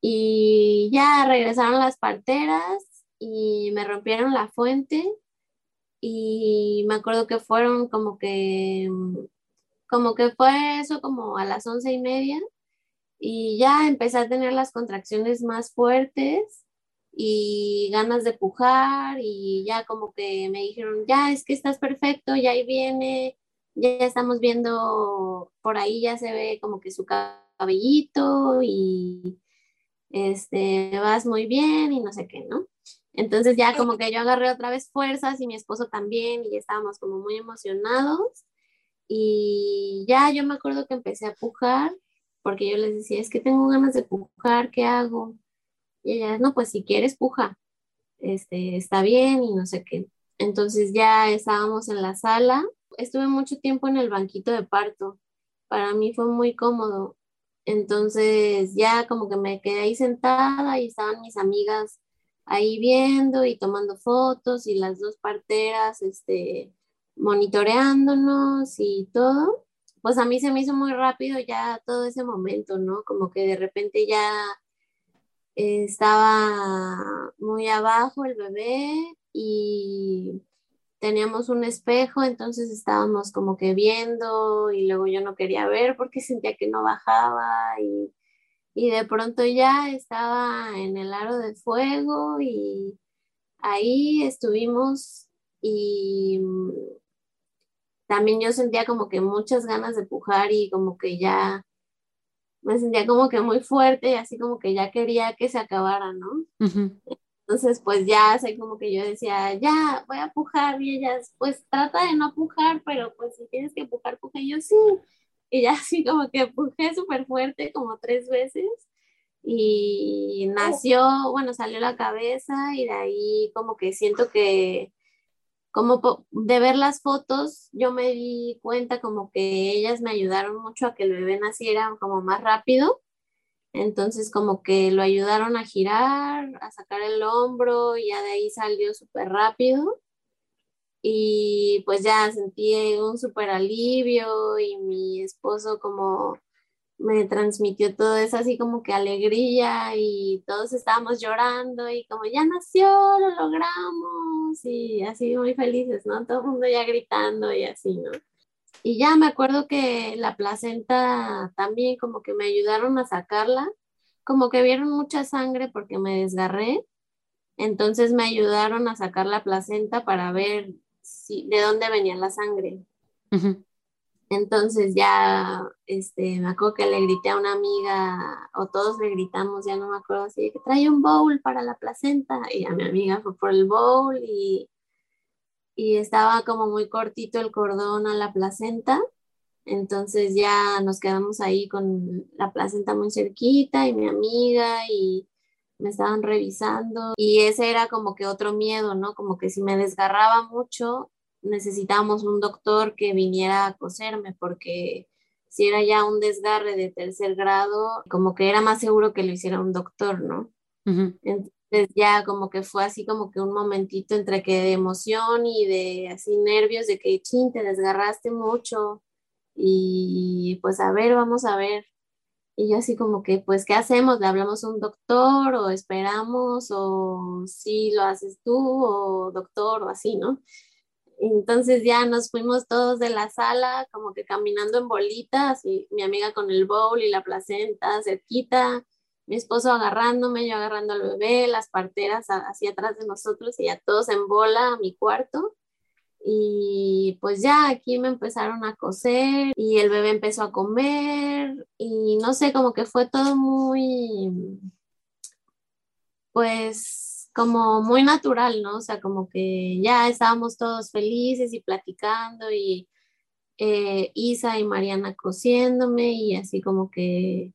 Y ya regresaron las parteras y me rompieron la fuente y me acuerdo que fueron como que, como que fue eso como a las once y media y ya empecé a tener las contracciones más fuertes y ganas de pujar y ya como que me dijeron, ya es que estás perfecto, ya ahí viene, ya estamos viendo, por ahí ya se ve como que su cabellito y este, vas muy bien y no sé qué, ¿no? Entonces ya como que yo agarré otra vez fuerzas y mi esposo también y ya estábamos como muy emocionados y ya yo me acuerdo que empecé a pujar porque yo les decía, es que tengo ganas de pujar, ¿qué hago? Y ella, no, pues si quieres puja, este, está bien y no sé qué. Entonces ya estábamos en la sala, estuve mucho tiempo en el banquito de parto, para mí fue muy cómodo. Entonces ya como que me quedé ahí sentada y estaban mis amigas ahí viendo y tomando fotos y las dos parteras, este, monitoreándonos y todo. Pues a mí se me hizo muy rápido ya todo ese momento, ¿no? Como que de repente ya estaba muy abajo el bebé y teníamos un espejo, entonces estábamos como que viendo y luego yo no quería ver porque sentía que no bajaba y y de pronto ya estaba en el aro de fuego y ahí estuvimos y mm, también yo sentía como que muchas ganas de pujar y como que ya me sentía como que muy fuerte y así como que ya quería que se acabara, ¿no? Entonces, pues ya así como que yo decía, ya, voy a pujar y ellas, pues trata de no pujar, pero pues si tienes que pujar, puja. Y yo sí y ya así como que pujé súper fuerte como tres veces y nació, bueno, salió la cabeza y de ahí como que siento que como de ver las fotos, yo me di cuenta como que ellas me ayudaron mucho a que el bebé naciera como más rápido. Entonces como que lo ayudaron a girar, a sacar el hombro y ya de ahí salió súper rápido y pues ya sentí un súper alivio y mi esposo como me transmitió todo eso así como que alegría y todos estábamos llorando y como ya nació, lo logramos y así muy felices, ¿no? Todo el mundo ya gritando y así, ¿no? Y ya me acuerdo que la placenta también como que me ayudaron a sacarla, como que vieron mucha sangre porque me desgarré, entonces me ayudaron a sacar la placenta para ver de dónde venía la sangre. Entonces ya, este, me acuerdo que le grité a una amiga, o todos le gritamos, ya no me acuerdo, así que trae un bowl para la placenta, y a mi amiga fue por el bowl y, y estaba como muy cortito el cordón a la placenta, entonces ya nos quedamos ahí con la placenta muy cerquita y mi amiga y me estaban revisando y ese era como que otro miedo, ¿no? Como que si me desgarraba mucho, necesitábamos un doctor que viniera a coserme porque si era ya un desgarre de tercer grado, como que era más seguro que lo hiciera un doctor, ¿no? Entonces ya como que fue así como que un momentito entre que de emoción y de así nervios de que, chin, te desgarraste mucho y pues a ver, vamos a ver y yo así como que, pues, ¿qué hacemos? ¿Le hablamos a un doctor o esperamos o si lo haces tú o doctor o así, ¿no? Entonces ya nos fuimos todos de la sala como que caminando en bolitas y mi amiga con el bowl y la placenta cerquita, mi esposo agarrándome, yo agarrando al bebé, las parteras hacia atrás de nosotros y ya todos en bola a mi cuarto. Y pues ya aquí me empezaron a coser y el bebé empezó a comer y no sé, como que fue todo muy, pues como muy natural, ¿no? O sea, como que ya estábamos todos felices y platicando y eh, Isa y Mariana cosiéndome y así como que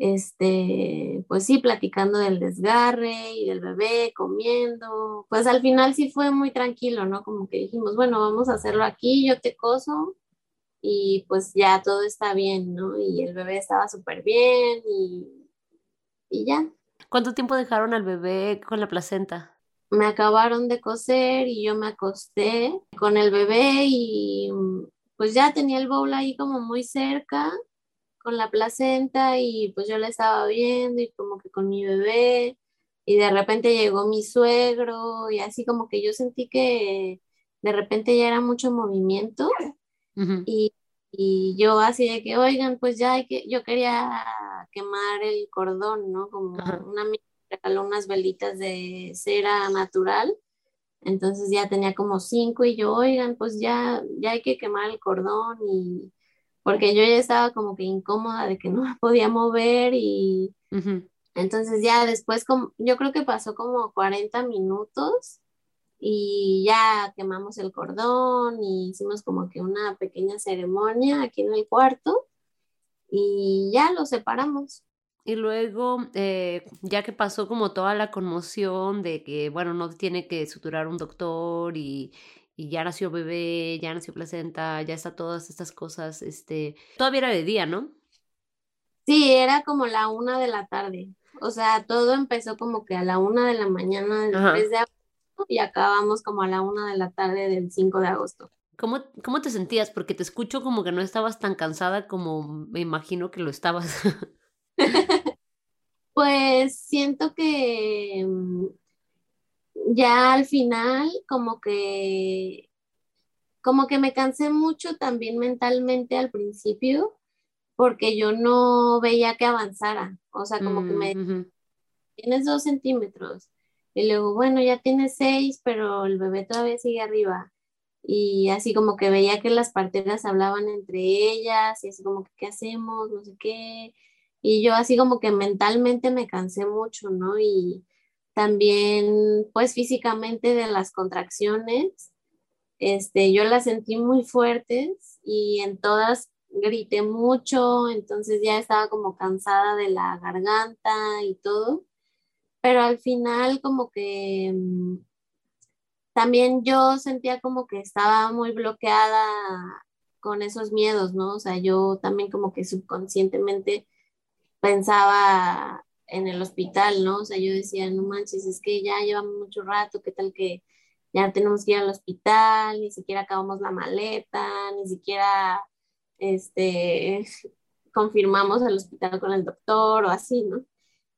este, pues sí, platicando del desgarre y del bebé, comiendo, pues al final sí fue muy tranquilo, ¿no? Como que dijimos, bueno, vamos a hacerlo aquí, yo te coso y pues ya todo está bien, ¿no? Y el bebé estaba súper bien y, y ya. ¿Cuánto tiempo dejaron al bebé con la placenta? me acabaron de coser y yo me acosté con el bebé y pues ya tenía el bowl ahí como muy cerca con la placenta y pues yo la estaba viendo y como que con mi bebé y de repente llegó mi suegro y así como que yo sentí que de repente ya era mucho movimiento y, y, yo así de que, oigan, pues ya hay que, yo quería quemar el cordón, ¿no? Como una amiga regaló unas velitas de cera natural, entonces ya tenía como cinco y yo, oigan, pues ya, ya hay que quemar el cordón y porque yo ya estaba como que incómoda de que no me podía mover y entonces ya después, como, yo creo que pasó como 40 minutos y ya quemamos el cordón y hicimos como que una pequeña ceremonia aquí en el cuarto y ya lo separamos. Y luego, eh, ya que pasó como toda la conmoción de que, bueno, no tiene que suturar un doctor y, y ya nació bebé, ya nació placenta, ya está todas estas cosas, este, todavía era de día, ¿no? Sí, era como la una de la tarde. O sea, todo empezó como que a la una de la mañana del 3 de agosto y acabamos como a la una de la tarde del 5 de agosto. ¿Cómo, ¿Cómo te sentías? Porque te escucho como que no estabas tan cansada como me imagino que lo estabas. pues siento que mm, ya al final como que como que me cansé mucho también mentalmente al principio porque yo no veía que avanzara, o sea, como que me mm, tienes dos centímetros y luego, bueno, ya tienes seis, pero el bebé todavía sigue arriba y así como que veía que las parteras hablaban entre ellas y así como que, ¿qué hacemos? No sé qué. Y yo así como que mentalmente me cansé mucho, ¿no? Y también, pues físicamente de las contracciones, este, yo las sentí muy fuertes y en todas grité mucho, entonces ya estaba como cansada de la garganta y todo, pero al final como que mm, también yo sentía como que estaba muy bloqueada con esos miedos, ¿no? O sea, yo también como que subconscientemente pensaba en el hospital, ¿no? O sea, yo decía, no manches, es que ya llevamos mucho rato, ¿qué tal que ya tenemos que ir al hospital, ni siquiera acabamos la maleta, ni siquiera este, confirmamos el hospital con el doctor o así, ¿no?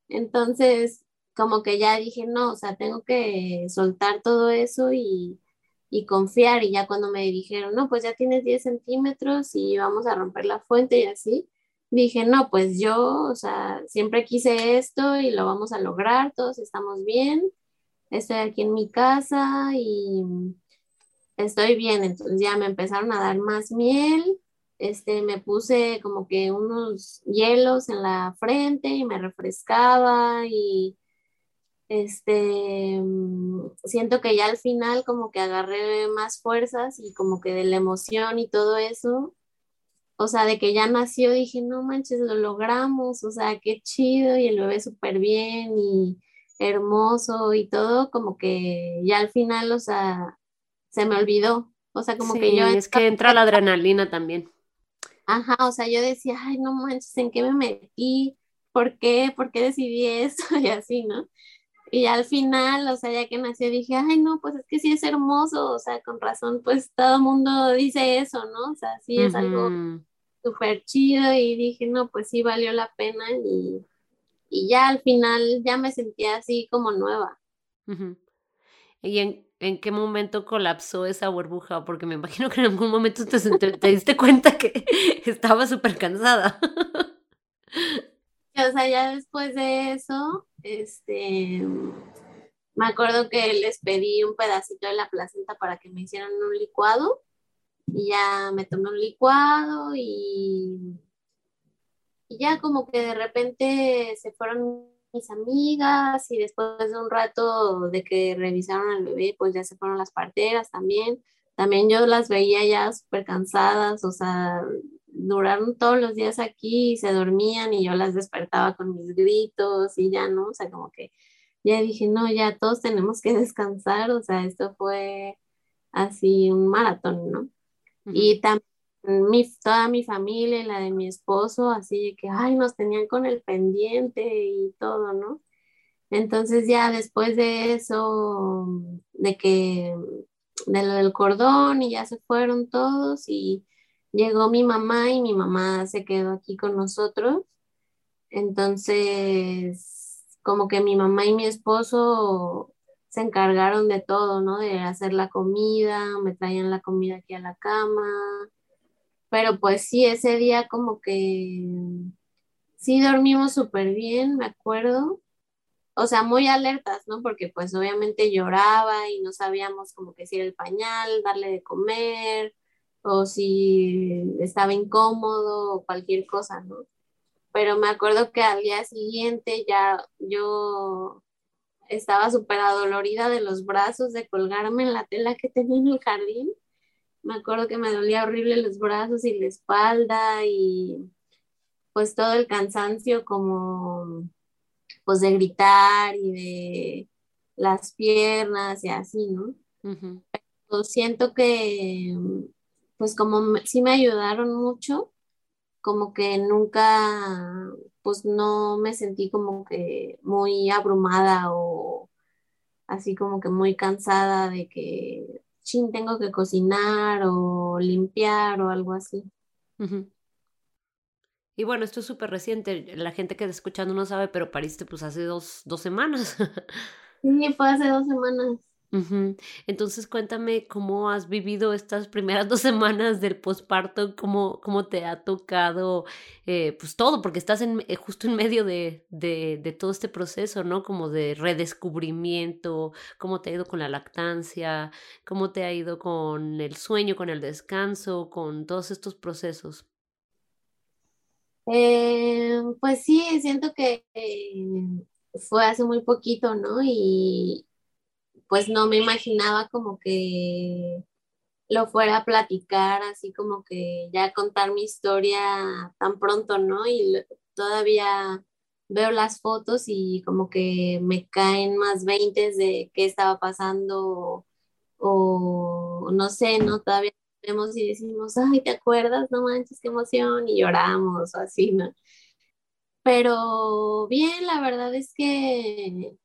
Entonces, como que ya dije, no, o sea, tengo que soltar todo eso y, y confiar. Y ya cuando me dijeron, no, pues ya tienes 10 centímetros y vamos a romper la fuente y así, dije, no, pues yo, o sea, siempre quise esto y lo vamos a lograr, todos estamos bien, estoy aquí en mi casa y estoy bien. Entonces ya me empezaron a dar más miel este, me puse como que unos hielos en la frente y me refrescaba y este, mm, siento que ya al final como que agarré más fuerzas y como que de la emoción y todo eso, o sea, de que ya nació, dije, no manches, lo logramos, o sea, qué chido y el bebé súper bien y hermoso y todo, como que ya al final, o sea, se me olvidó, o sea, como que yo... Es que entra la adrenalina también. Ajá, o sea, yo decía, ay, no manches, ¿en qué me metí? ¿Por qué? ¿Por qué decidí eso? Y así, ¿no? Y al final, o sea, ya que nació, dije, ay, no, pues es que sí es hermoso, o sea, con razón, pues todo el mundo dice eso, ¿no? O sea, sí es algo súper chido y dije, no, pues sí valió la pena y, y ya al final ya me sentía así como nueva. ¿Y en, en qué momento colapsó esa burbuja, porque me imagino que en algún momento te, te diste cuenta que estaba súper cansada. O sea, ya después de eso, este, me acuerdo que les pedí un pedacito de la placenta para que me hicieran un licuado y ya me tomé un licuado y, y ya como que de repente se fueron mis amigas y después de un rato de que revisaron al bebé, pues ya se fueron las parteras también. También yo las veía ya súper cansadas, o sea, duraron todos los días aquí y se dormían y yo las despertaba con mis gritos y ya no, o sea, como que ya dije, no, ya todos tenemos que descansar, o sea, esto fue así un maratón, ¿no? Y también mi, toda mi familia y la de mi esposo, así de que, ay, nos tenían con el pendiente y todo, ¿no? Entonces ya después de eso, de que, de lo del cordón y ya se fueron todos y llegó mi mamá y mi mamá se quedó aquí con nosotros. Entonces, como que mi mamá y mi esposo se encargaron de todo, ¿no? De hacer la comida, me traían la comida aquí a la cama. Pero pues sí, ese día como que sí dormimos súper bien, me acuerdo. O sea, muy alertas, ¿no? Porque pues obviamente lloraba y no sabíamos como que si era el pañal, darle de comer, o si estaba incómodo o cualquier cosa, ¿no? Pero me acuerdo que al día siguiente ya yo estaba súper adolorida de los brazos, de colgarme en la tela que tenía en el jardín. Me acuerdo que me dolía horrible los brazos y la espalda y pues todo el cansancio como pues de gritar y de las piernas y así, ¿no? siento que pues como sí me ayudaron mucho, como que nunca, pues no me sentí como que muy abrumada o así como que muy cansada de que, chin, tengo que cocinar o limpiar o algo así. Y bueno, esto es súper reciente. La gente que está escuchando no sabe, pero pariste pues hace dos, dos semanas. sí, fue hace dos semanas. Entonces cuéntame cómo has vivido estas primeras dos semanas del posparto, cómo, cómo te ha tocado eh, pues todo, porque estás eh, justo en medio de, de, de, todo este proceso, ¿no? Como de redescubrimiento, cómo te ha ido con la lactancia, cómo te ha ido con el sueño, con el descanso, con todos estos procesos. Eh, pues sí, siento que fue hace muy poquito, ¿no? Y, pues no me imaginaba como que lo fuera a platicar, así como que ya contar mi historia tan pronto, ¿no? Y todavía veo las fotos y como que me caen más veintes de qué estaba pasando o, no sé, ¿no? Todavía vemos y decimos, ay, ¿te acuerdas? No manches, qué emoción y lloramos o así, ¿no? Pero bien, la verdad es que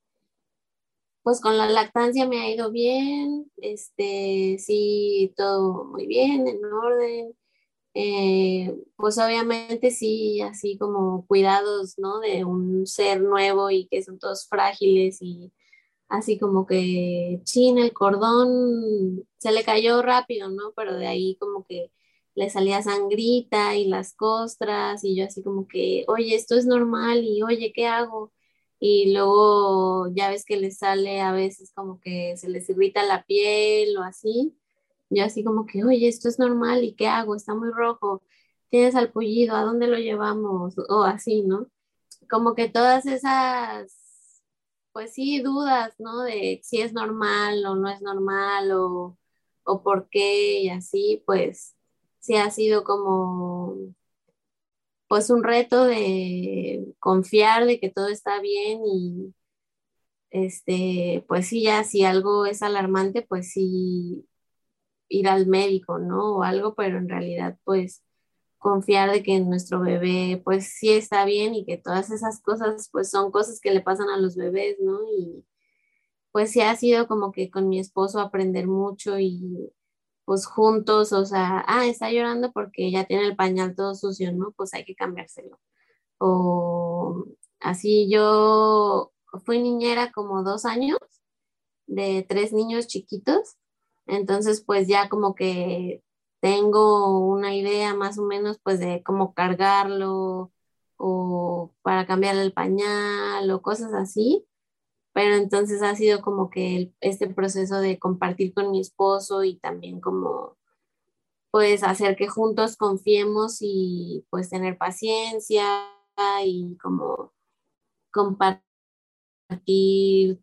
pues con la lactancia me ha ido bien, este, sí, todo muy bien, en orden. Eh, pues obviamente sí, así como cuidados, ¿no? De un ser nuevo y que son todos frágiles y así como que, chin, el cordón se le cayó rápido, ¿no? Pero de ahí como que le salía sangrita y las costras y yo así como que, oye, esto es normal y oye, ¿qué hago? Y luego ya ves que les sale a veces como que se les irrita la piel o así. Yo así como que, oye, esto es normal y ¿qué hago? Está muy rojo, tienes pullido, ¿a dónde lo llevamos? O así, ¿no? Como que todas esas, pues sí, dudas, ¿no? De si es normal o no es normal o, o por qué y así, pues sí ha sido como pues un reto de confiar de que todo está bien y este, pues sí, ya si algo es alarmante, pues sí ir al médico, ¿no? O algo, pero en realidad pues confiar de que nuestro bebé pues sí está bien y que todas esas cosas pues son cosas que le pasan a los bebés, ¿no? Y pues sí ha sido como que con mi esposo aprender mucho y pues juntos, o sea, ah, está llorando porque ya tiene el pañal todo sucio, ¿no? Pues hay que cambiárselo. O así yo fui niñera como dos años de tres niños chiquitos, entonces pues ya como que tengo una idea más o menos pues de cómo cargarlo o para cambiarle el pañal o cosas así pero entonces ha sido como que este proceso de compartir con mi esposo y también como pues hacer que juntos confiemos y pues tener paciencia y como compartir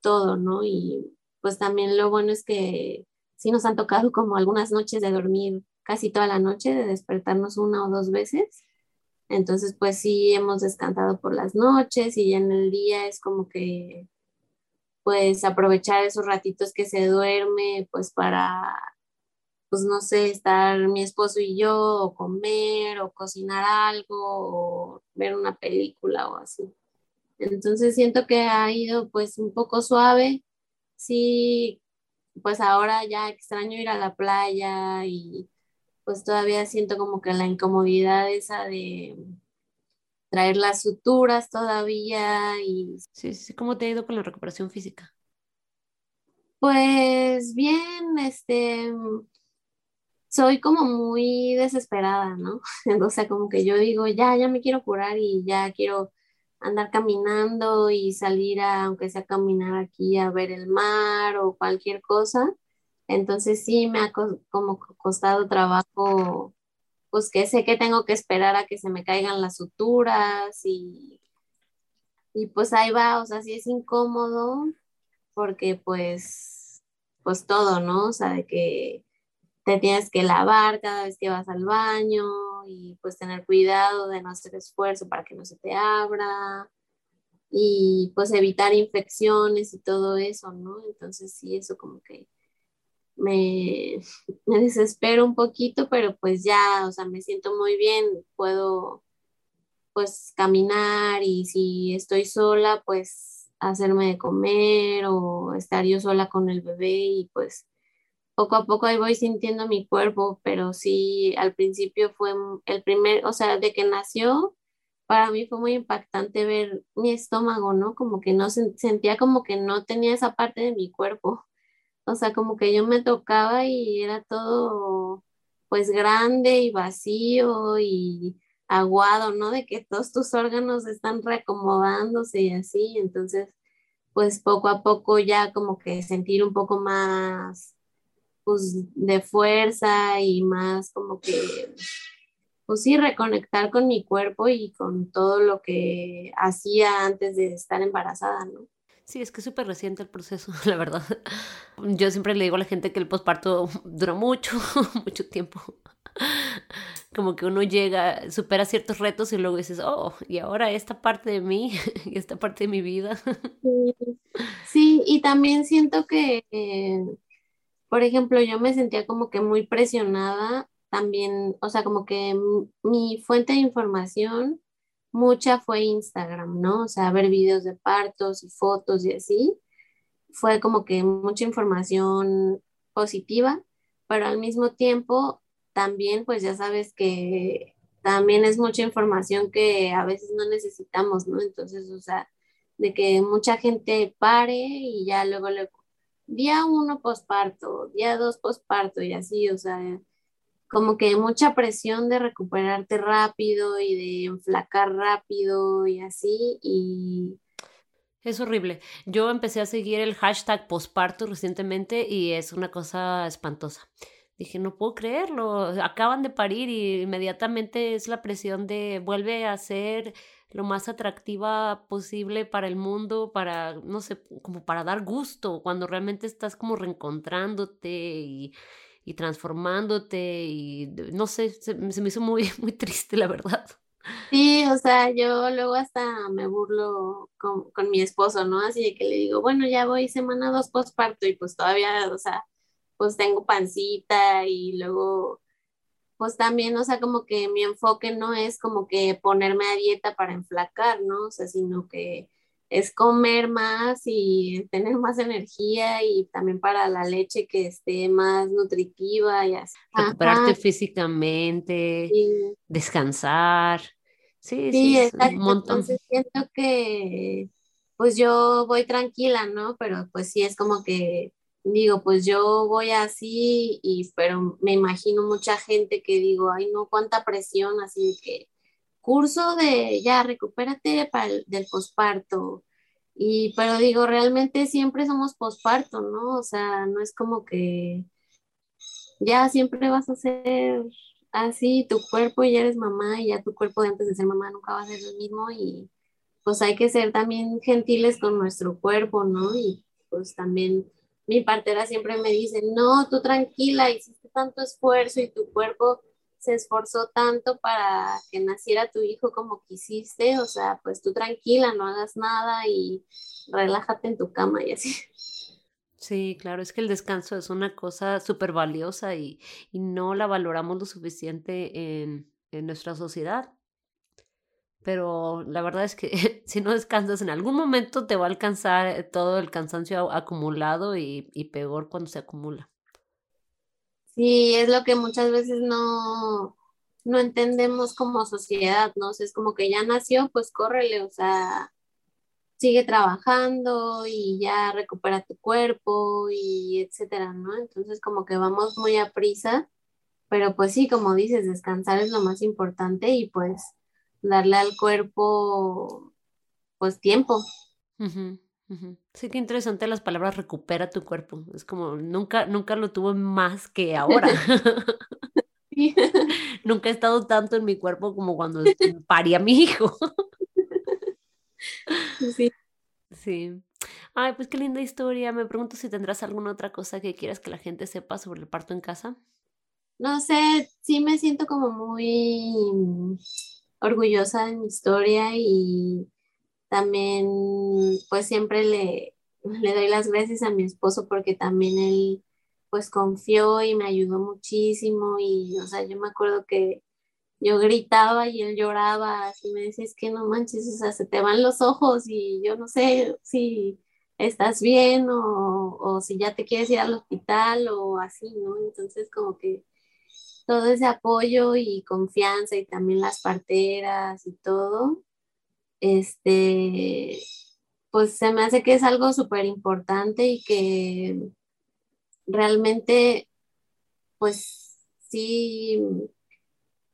todo, ¿no? Y pues también lo bueno es que sí nos han tocado como algunas noches de dormir casi toda la noche, de despertarnos una o dos veces. Entonces, pues sí, hemos descansado por las noches y ya en el día es como que pues aprovechar esos ratitos que se duerme, pues para, pues no sé, estar mi esposo y yo, o comer, o cocinar algo, o ver una película o así. Entonces siento que ha ido pues un poco suave. Sí, pues ahora ya extraño ir a la playa y pues todavía siento como que la incomodidad esa de traer las suturas todavía y... Sí, sí, ¿cómo te ha ido con la recuperación física? Pues bien, este, soy como muy desesperada, ¿no? O sea, como que yo digo, ya, ya me quiero curar y ya quiero andar caminando y salir a, aunque sea caminar aquí a ver el mar o cualquier cosa. Entonces sí me ha como costado trabajo, pues que sé que tengo que esperar a que se me caigan las suturas y, y pues ahí va, o sea, sí es incómodo porque pues, pues todo, ¿no? O sea, de que te tienes que lavar cada vez que vas al baño y pues tener cuidado de no hacer esfuerzo para que no se te abra y pues evitar infecciones y todo eso, ¿no? Entonces sí, eso como que me, desespero un poquito, pero pues ya, o sea, me siento muy bien, puedo pues caminar y si estoy sola, pues hacerme de comer o estar yo sola con el bebé y pues poco a poco ahí voy sintiendo mi cuerpo, pero sí, al principio fue el primer, o sea, de que nació, para mí fue muy impactante ver mi estómago, ¿no? Como que no sentía como que no tenía esa parte de mi cuerpo. O sea, como que yo me tocaba y era todo pues grande y vacío y aguado, ¿no? De que todos tus órganos están reacomodándose y así. Entonces, pues poco a poco ya como que sentir un poco más pues de fuerza y más como que, pues sí, reconectar con mi cuerpo y con todo lo que hacía antes de estar embarazada, ¿no? Sí, es que es súper reciente el proceso, la verdad. Yo siempre le digo a la gente que el posparto dura mucho, mucho tiempo. Como que uno llega, supera ciertos retos y luego dices, oh, y ahora esta parte de mí, y esta parte de mi vida. Sí, y también siento que, eh, por ejemplo, yo me sentía como que muy presionada también, o sea, como que mi fuente de información, mucha fue Instagram, ¿no? O sea, ver videos de partos y fotos y así. Fue como que mucha información positiva, pero al mismo tiempo también, pues ya sabes que también es mucha información que a veces no necesitamos, ¿no? Entonces, o sea, de que mucha gente pare y ya luego le día uno posparto, día dos posparto y así, o sea, como que mucha presión de recuperarte rápido y de enflacar rápido y así y... Es horrible. Yo empecé a seguir el hashtag posparto recientemente y es una cosa espantosa. Dije, no puedo creerlo, acaban de parir y inmediatamente es la presión de vuelve a ser lo más atractiva posible para el mundo, para, no sé, como para dar gusto, cuando realmente estás como reencontrándote y, y transformándote y no sé, se, me hizo muy, muy triste, la verdad. Sí, o sea, yo luego hasta me burlo con, con, mi esposo, ¿no? Así de que le digo, bueno, ya voy semana dos postparto y pues todavía, o sea, pues tengo pancita y luego pues también, o sea, como que mi enfoque no es como que ponerme a dieta para enflacar, ¿no? O sea, sino que es comer más y tener más energía y también para la leche que esté más nutritiva y así. Recuperarte físicamente, descansar. Sí, sí, exacto. Un montón. Entonces siento que pues yo voy tranquila, ¿no? Pero pues sí es como que digo, pues yo voy así, y, pero me imagino mucha gente que digo, ay no, cuánta presión, así de que curso de ya, recupérate para el, del posparto. Y, pero digo, realmente siempre somos posparto, ¿no? O sea, no es como que ya siempre vas a ser así, tu cuerpo ya eres mamá y ya tu cuerpo de antes de ser mamá nunca va a ser el mismo y pues hay que ser también gentiles con nuestro cuerpo, ¿no? Y pues también mi partera siempre me dice, no, tú tranquila, hiciste tanto esfuerzo y tu cuerpo se esforzó tanto para que naciera tu hijo como quisiste, o sea, pues tú tranquila, no hagas nada y relájate en tu cama y así. Sí, claro, es que el descanso es una cosa súper valiosa y, y, no la valoramos lo suficiente en, en nuestra sociedad pero la verdad es que si no descansas en algún momento te va a alcanzar todo el cansancio acumulado y, y peor cuando se acumula. Sí, es lo que muchas veces no, no entendemos como sociedad, ¿no? es como que ya nació, pues córrele, o sea, sigue trabajando y ya recupera tu cuerpo y etcétera, ¿no? Entonces como que vamos muy a prisa, pero pues sí, como dices, descansar es lo más importante y pues darle al cuerpo pues tiempo. Sí, qué interesante las palabras recupera tu cuerpo. Es como nunca, nunca lo tuvo más que ahora. nunca he estado tanto en mi cuerpo como cuando parí a mi hijo. Sí. Sí. Ay, pues qué linda historia. Me pregunto si tendrás alguna otra cosa que quieras que la gente sepa sobre el parto en casa. No sé, sí me siento como muy orgullosa de mi historia y también pues siempre le, le doy las gracias a mi esposo porque también él pues confió y me ayudó muchísimo y o sea, yo me acuerdo que yo gritaba y él lloraba, así me decía, es que no manches, o sea, se te van los ojos y yo no sé si estás bien o, o si ya te quieres ir al hospital o así, ¿no? Entonces como que todo ese apoyo y confianza y también las parteras y todo, este, pues se me hace que es algo súper importante y que realmente, pues sí,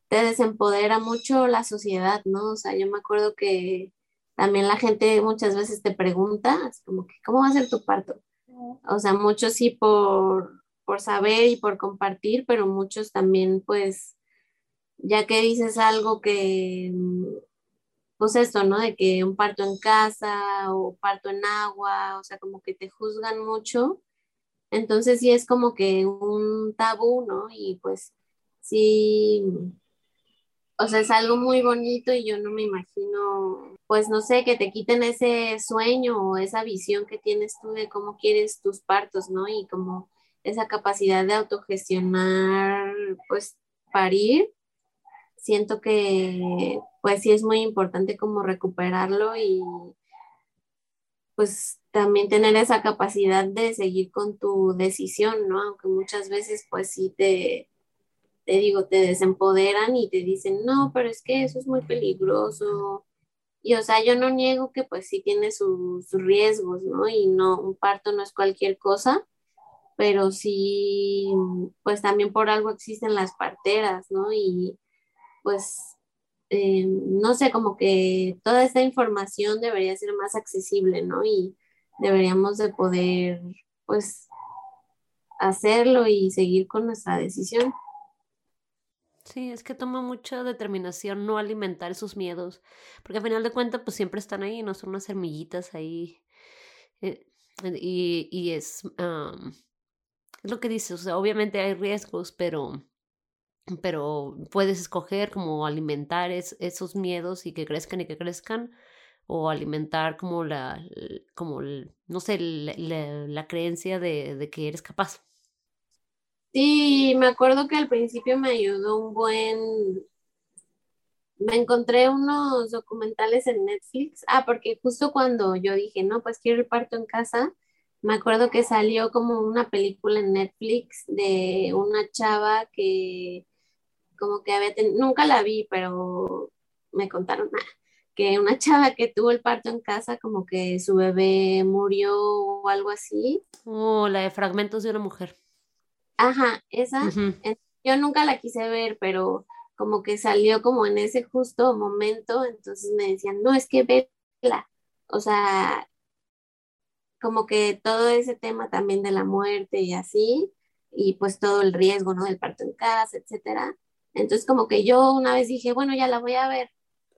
te desempodera mucho la sociedad, ¿no? O sea, yo me acuerdo que también la gente muchas veces te pregunta, como que, ¿cómo va a ser tu parto? O sea, muchos sí por, por saber y por compartir, pero muchos también, pues, ya que dices algo que, pues esto, ¿no? De que un parto en casa o parto en agua, o sea, como que te juzgan mucho. Entonces sí es como que un tabú, ¿no? Y pues sí, o sea, es algo muy bonito y yo no me imagino, pues no sé, que te quiten ese sueño o esa visión que tienes tú de cómo quieres tus partos, ¿no? Y como esa capacidad de autogestionar, pues parir, siento que pues sí es muy importante como recuperarlo y pues también tener esa capacidad de seguir con tu decisión, ¿no? Aunque muchas veces pues sí te, te digo, te desempoderan y te dicen, no, pero es que eso es muy peligroso. Y o sea, yo no niego que pues sí tiene sus, riesgos, ¿no? Y no, un parto no es cualquier cosa, pero sí, pues también por algo existen las parteras, ¿no? Y pues, eh, no sé, como que toda esta información debería ser más accesible, ¿no? Y deberíamos de poder, pues, hacerlo y seguir con nuestra decisión. Sí, es que toma mucha determinación no alimentar esos miedos, porque al final de cuentas pues siempre están ahí, no son unas semillitas ahí. Eh, y, y, es, es lo que dices, o sea, obviamente hay riesgos, pero, pero puedes escoger como alimentar esos miedos y que crezcan y que crezcan, o alimentar como la, como, no sé, la, creencia de, de que eres capaz. Sí, me acuerdo que al principio me ayudó un buen... Me encontré unos documentales en Netflix. Ah, porque justo cuando yo dije, no, pues quiero el parto en casa, me acuerdo que salió como una película en Netflix de una chava que como que había tenido, nunca la vi, pero me contaron ah, que una chava que tuvo el parto en casa, como que su bebé murió o algo así. Oh, la de fragmentos de una mujer. Ajá, esa, yo nunca la quise ver, pero como que salió como en ese justo momento, entonces me decían, no, es que vela, o sea, como que todo ese tema también de la muerte y así, y pues todo el riesgo, ¿no? Del parto en casa, etcétera. Entonces como que yo una vez dije, bueno, ya la voy a ver,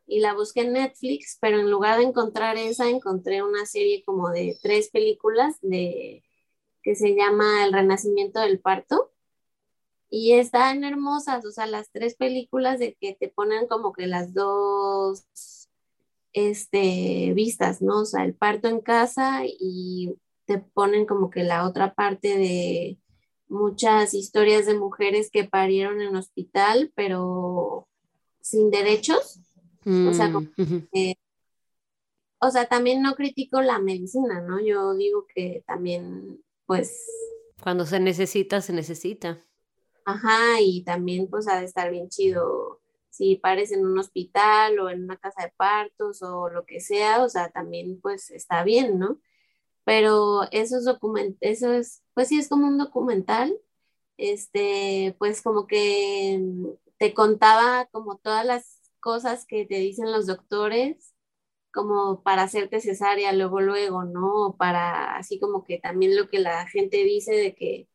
y la busqué en Netflix, pero en lugar de encontrar esa, encontré una serie como de tres películas de que se llama El Renacimiento del Parto. Y están hermosas, o sea, las tres películas de que te ponen como que las dos este, vistas, ¿no? O sea, el parto en casa y te ponen como que la otra parte de muchas historias de mujeres que parieron en hospital, pero sin derechos. O sea, o sea, también no critico la medicina, ¿no? Yo digo que también, pues... Cuando se necesita, se necesita. Ajá, y también pues ha de estar bien chido si pares en un hospital o en una casa de partos o lo que sea, o sea, también pues está bien, ¿no? Pero esos documentos, eso es, pues sí es como un documental, este, pues como que te contaba como todas las cosas que te dicen los doctores como para hacerte cesárea luego, luego, ¿no? Para así como que también lo que la gente dice de que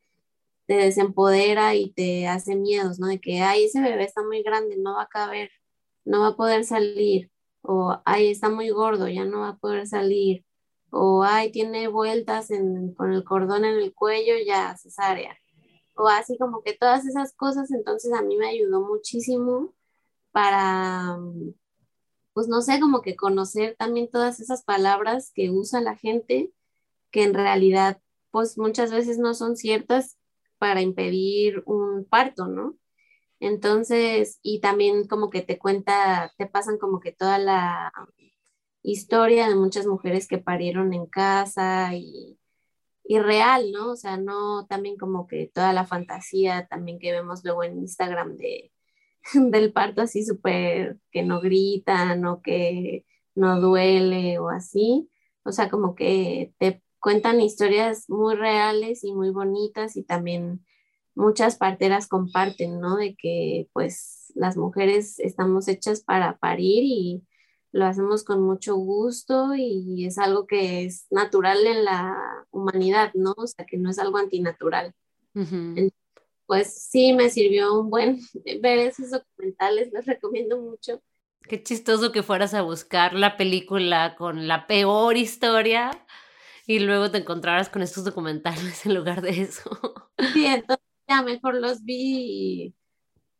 te desempodera y te hace miedos, ¿no? De que, ay, ese bebé está muy grande, no va a caber, no va a poder salir, o, ay, está muy gordo, ya no va a poder salir, o, ay, tiene vueltas con el cordón en el cuello, ya cesárea, o así como que todas esas cosas, entonces a mí me ayudó muchísimo para pues no sé, como que conocer también todas esas palabras que usa la gente, que en realidad pues muchas veces no son ciertas para impedir un parto, ¿no? Entonces, y también como que te cuenta, te pasan como que toda la historia de muchas mujeres que parieron en casa y, y real, ¿no? O sea, no también como que toda la fantasía también que vemos luego en Instagram de, del parto así súper que no gritan o que no duele o así. O sea, como que te cuentan historias muy reales y muy bonitas y también muchas parteras comparten, ¿no? De que pues las mujeres estamos hechas para parir y lo hacemos con mucho gusto y es algo que es natural en la humanidad, ¿no? O sea, que no es algo antinatural pues sí me sirvió un buen ver esos documentales, los recomiendo mucho. Qué chistoso que fueras a buscar la película con la peor historia y luego te encontraras con estos documentales en lugar de eso. Sí, entonces ya mejor los vi y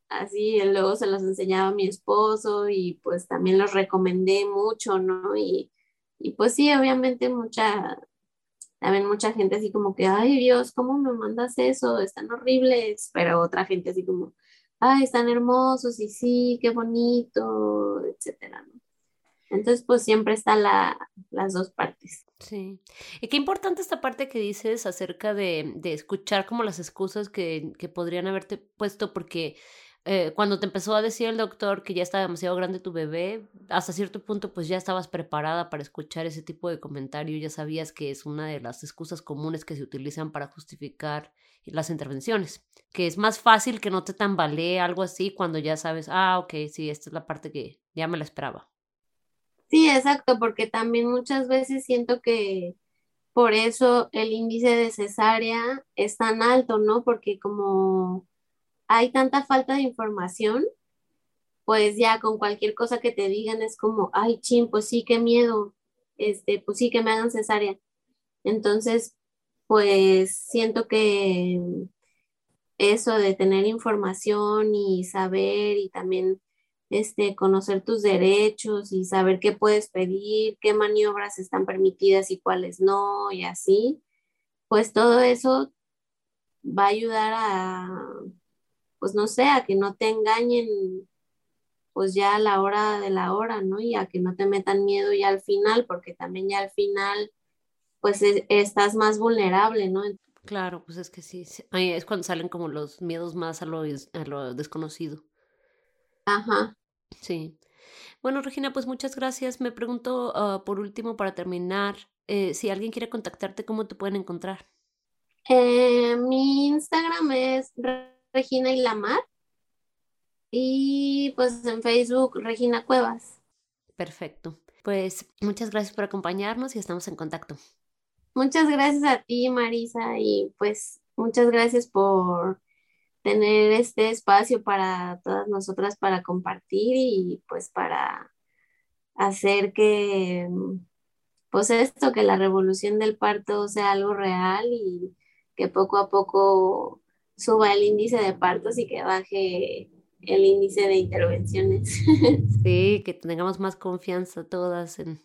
así luego se los enseñaba mi esposo y pues también los recomendé mucho, ¿no? Y, y pues sí, obviamente mucha, también mucha gente así como que, ay Dios, ¿cómo me mandas eso? Están horribles, pero otra gente así como, ay, están hermosos y sí, qué bonito, etcétera, ¿no? Entonces, pues siempre están la, las dos partes. Sí. Y qué importante esta parte que dices acerca de, de escuchar como las excusas que, que podrían haberte puesto, porque eh, cuando te empezó a decir el doctor que ya estaba demasiado grande tu bebé, hasta cierto punto pues ya estabas preparada para escuchar ese tipo de comentario, ya sabías que es una de las excusas comunes que se utilizan para justificar las intervenciones, que es más fácil que no te tambalee algo así cuando ya sabes, ah, ok, sí, esta es la parte que ya me la esperaba. Sí, exacto, porque también muchas veces siento que por eso el índice de cesárea es tan alto, ¿no? Porque como hay tanta falta de información, pues ya con cualquier cosa que te digan es como, ay, chin, pues sí, qué miedo, este, pues sí, que me hagan cesárea. Entonces, pues siento que eso de tener información y saber y también este, conocer tus derechos y saber qué puedes pedir, qué maniobras están permitidas y cuáles no, y así, pues todo eso va a ayudar a, pues no sé, a que no te engañen pues ya a la hora de la hora, ¿no? Y a que no te metan miedo ya al final, porque también ya al final pues estás más vulnerable, ¿no? Claro, pues es que sí, es cuando salen como los miedos más a lo, a lo desconocido. Ajá. Sí. Bueno, Regina, pues muchas gracias. Me pregunto ah, por último, para terminar, eh, si alguien quiere contactarte, ¿cómo te pueden encontrar? Eh, mi Instagram es Regina y Lamar. Y pues en Facebook, Regina Cuevas. Perfecto. Pues muchas gracias por acompañarnos y estamos en contacto. Muchas gracias a ti, Marisa, y pues muchas gracias por tener este espacio para todas nosotras para compartir y pues para hacer que pues esto, que la revolución del parto sea algo real y que poco a poco suba el índice de partos y que baje el índice de intervenciones. Sí, que tengamos más confianza todas en,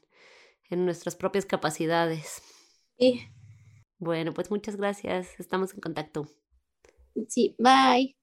en nuestras propias capacidades. Sí. Bueno, pues muchas gracias. Estamos en contacto. Sí, bye.